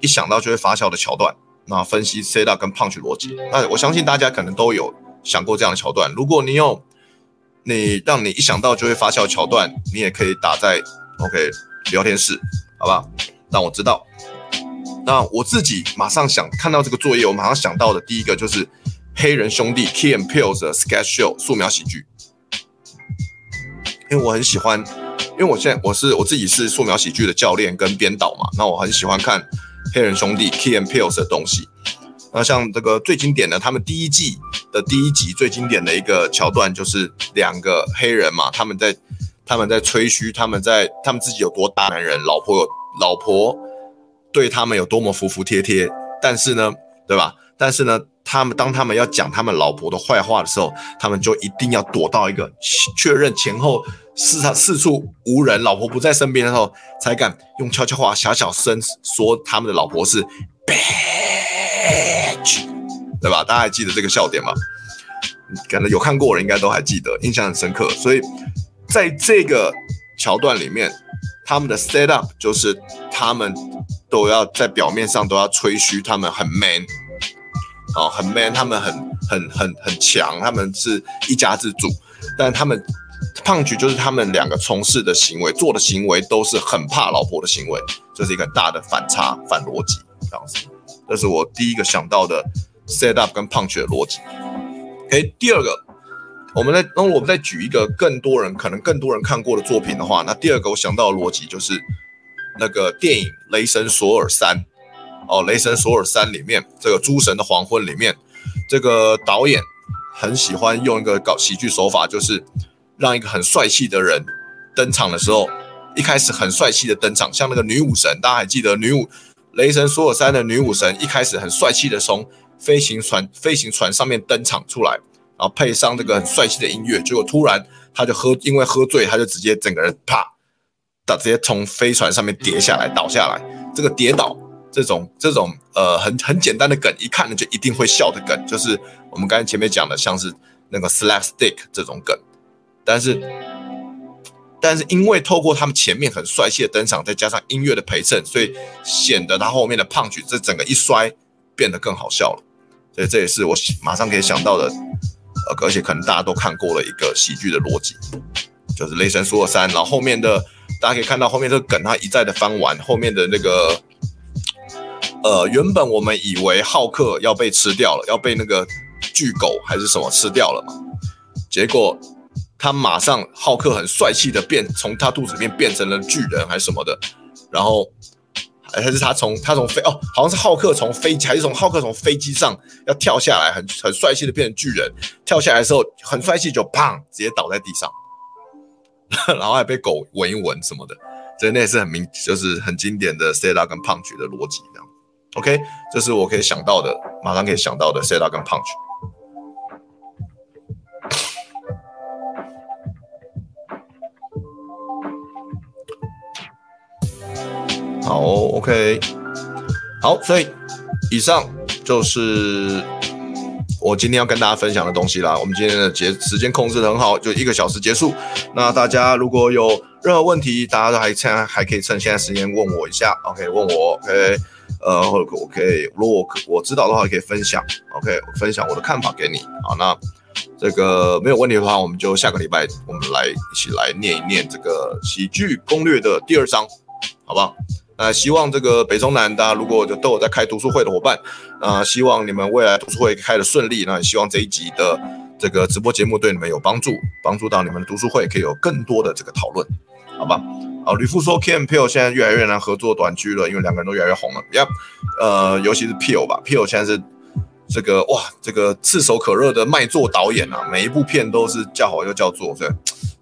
一想到就会发笑的桥段，那分析 set up 跟 punch 逻辑。那我相信大家可能都有想过这样的桥段。如果你有你让你一想到就会发笑桥段，你也可以打在 OK。聊天室，好不好？让我知道。那我自己马上想看到这个作业，我马上想到的第一个就是黑人兄弟 Key and Peele 的 Sketch Show 素描喜剧，因为我很喜欢，因为我现在我是我自己是素描喜剧的教练跟编导嘛，那我很喜欢看黑人兄弟 Key and Peele 的东西。那像这个最经典的，他们第一季的第一集最经典的一个桥段就是两个黑人嘛，他们在。他们在吹嘘，他们在他们自己有多大男人，老婆有老婆对他们有多么服服帖帖，但是呢，对吧？但是呢，他们当他们要讲他们老婆的坏话的时候，他们就一定要躲到一个确认前后四四处无人，老婆不在身边的时候，才敢用悄悄话、小小声说他们的老婆是 bitch，对吧？大家还记得这个笑点吗？可能有看过的人应该都还记得，印象很深刻，所以。在这个桥段里面，他们的 set up 就是他们都要在表面上都要吹嘘他们很 man，啊，很 man，他们很很很很强，他们是一家之主，但他们 Punch 就是他们两个从事的行为、做的行为都是很怕老婆的行为，这是一个大的反差、反逻辑，这样子。这是我第一个想到的 Set Up 跟 Punch 的逻辑。OK，第二个，我们再，那我们再举一个更多人可能更多人看过的作品的话，那第二个我想到的逻辑就是那个电影《雷神索尔三》哦，《雷神索尔三》里面这个《诸神的黄昏》里面，这个导演很喜欢用一个搞喜剧手法，就是。让一个很帅气的人登场的时候，一开始很帅气的登场，像那个女武神，大家还记得女武雷神索尔三的女武神一开始很帅气的从飞行船飞行船上面登场出来，然后配上这个很帅气的音乐，结果突然他就喝，因为喝醉，他就直接整个人啪，倒直接从飞船上面跌下来倒下来。这个跌倒这种这种呃很很简单的梗，一看呢就一定会笑的梗，就是我们刚才前面讲的，像是那个 slapstick 这种梗。但是，但是因为透过他们前面很帅气的登场，再加上音乐的陪衬，所以显得他后面的 punch 这整个一摔变得更好笑了。所以这也是我马上可以想到的，而且可能大家都看过了一个喜剧的逻辑，就是雷神索尔三。然后后面的大家可以看到后面这个梗，他一再的翻完后面的那个，呃，原本我们以为浩克要被吃掉了，要被那个巨狗还是什么吃掉了嘛，结果。他马上，浩克很帅气的变，从他肚子里面变成了巨人还是什么的，然后还是他从他从飞哦，好像是浩克从飞机还是从浩克从飞机上要跳下来，很很帅气的变成巨人，跳下来的时候很帅气就砰直接倒在地上，然后还被狗闻一闻什么的，所以那也是很明就是很经典的 s e t a 跟 punch 的逻辑这样。OK，这是我可以想到的，马上可以想到的 s e t a 跟 punch。好，OK，好，所以以上就是我今天要跟大家分享的东西啦。我们今天的节时间控制得很好，就一个小时结束。那大家如果有任何问题，大家都还趁还可以趁现在时间问我一下，OK，问我，OK，呃，或者我可以，如果我我知道的话，可以分享，OK，分享我的看法给你。好，那这个没有问题的话，我们就下个礼拜我们来一起来念一念这个喜剧攻略的第二章，好不好？那希望这个北中南，大家如果都有在开读书会的伙伴，啊，希望你们未来读书会开得顺利。那也希望这一集的这个直播节目对你们有帮助，帮助到你们的读书会可以有更多的这个讨论，好吧？好，吕父说 Key and Peele 现在越来越难合作短剧了，因为两个人都越来越红了。呀，呃，尤其是 Peel 吧 Peel 现在是这个哇，这个炙手可热的卖座导演啊，每一部片都是叫好又叫座。对，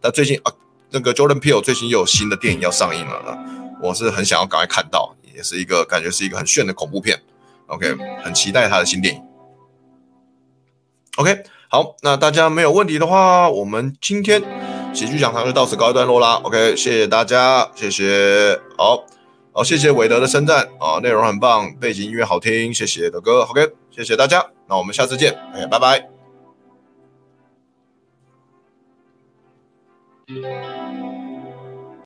那最近啊，那个 Jordan Peel 最近又有新的电影要上映了。我是很想要赶快看到，也是一个感觉是一个很炫的恐怖片，OK，很期待他的新电影。OK，好，那大家没有问题的话，我们今天喜剧讲堂就到此告一段落啦。OK，谢谢大家，谢谢，好，好，谢谢韦德的称赞啊，内容很棒，背景音乐好听，谢谢德哥，OK，谢谢大家，那我们下次见，OK，拜拜。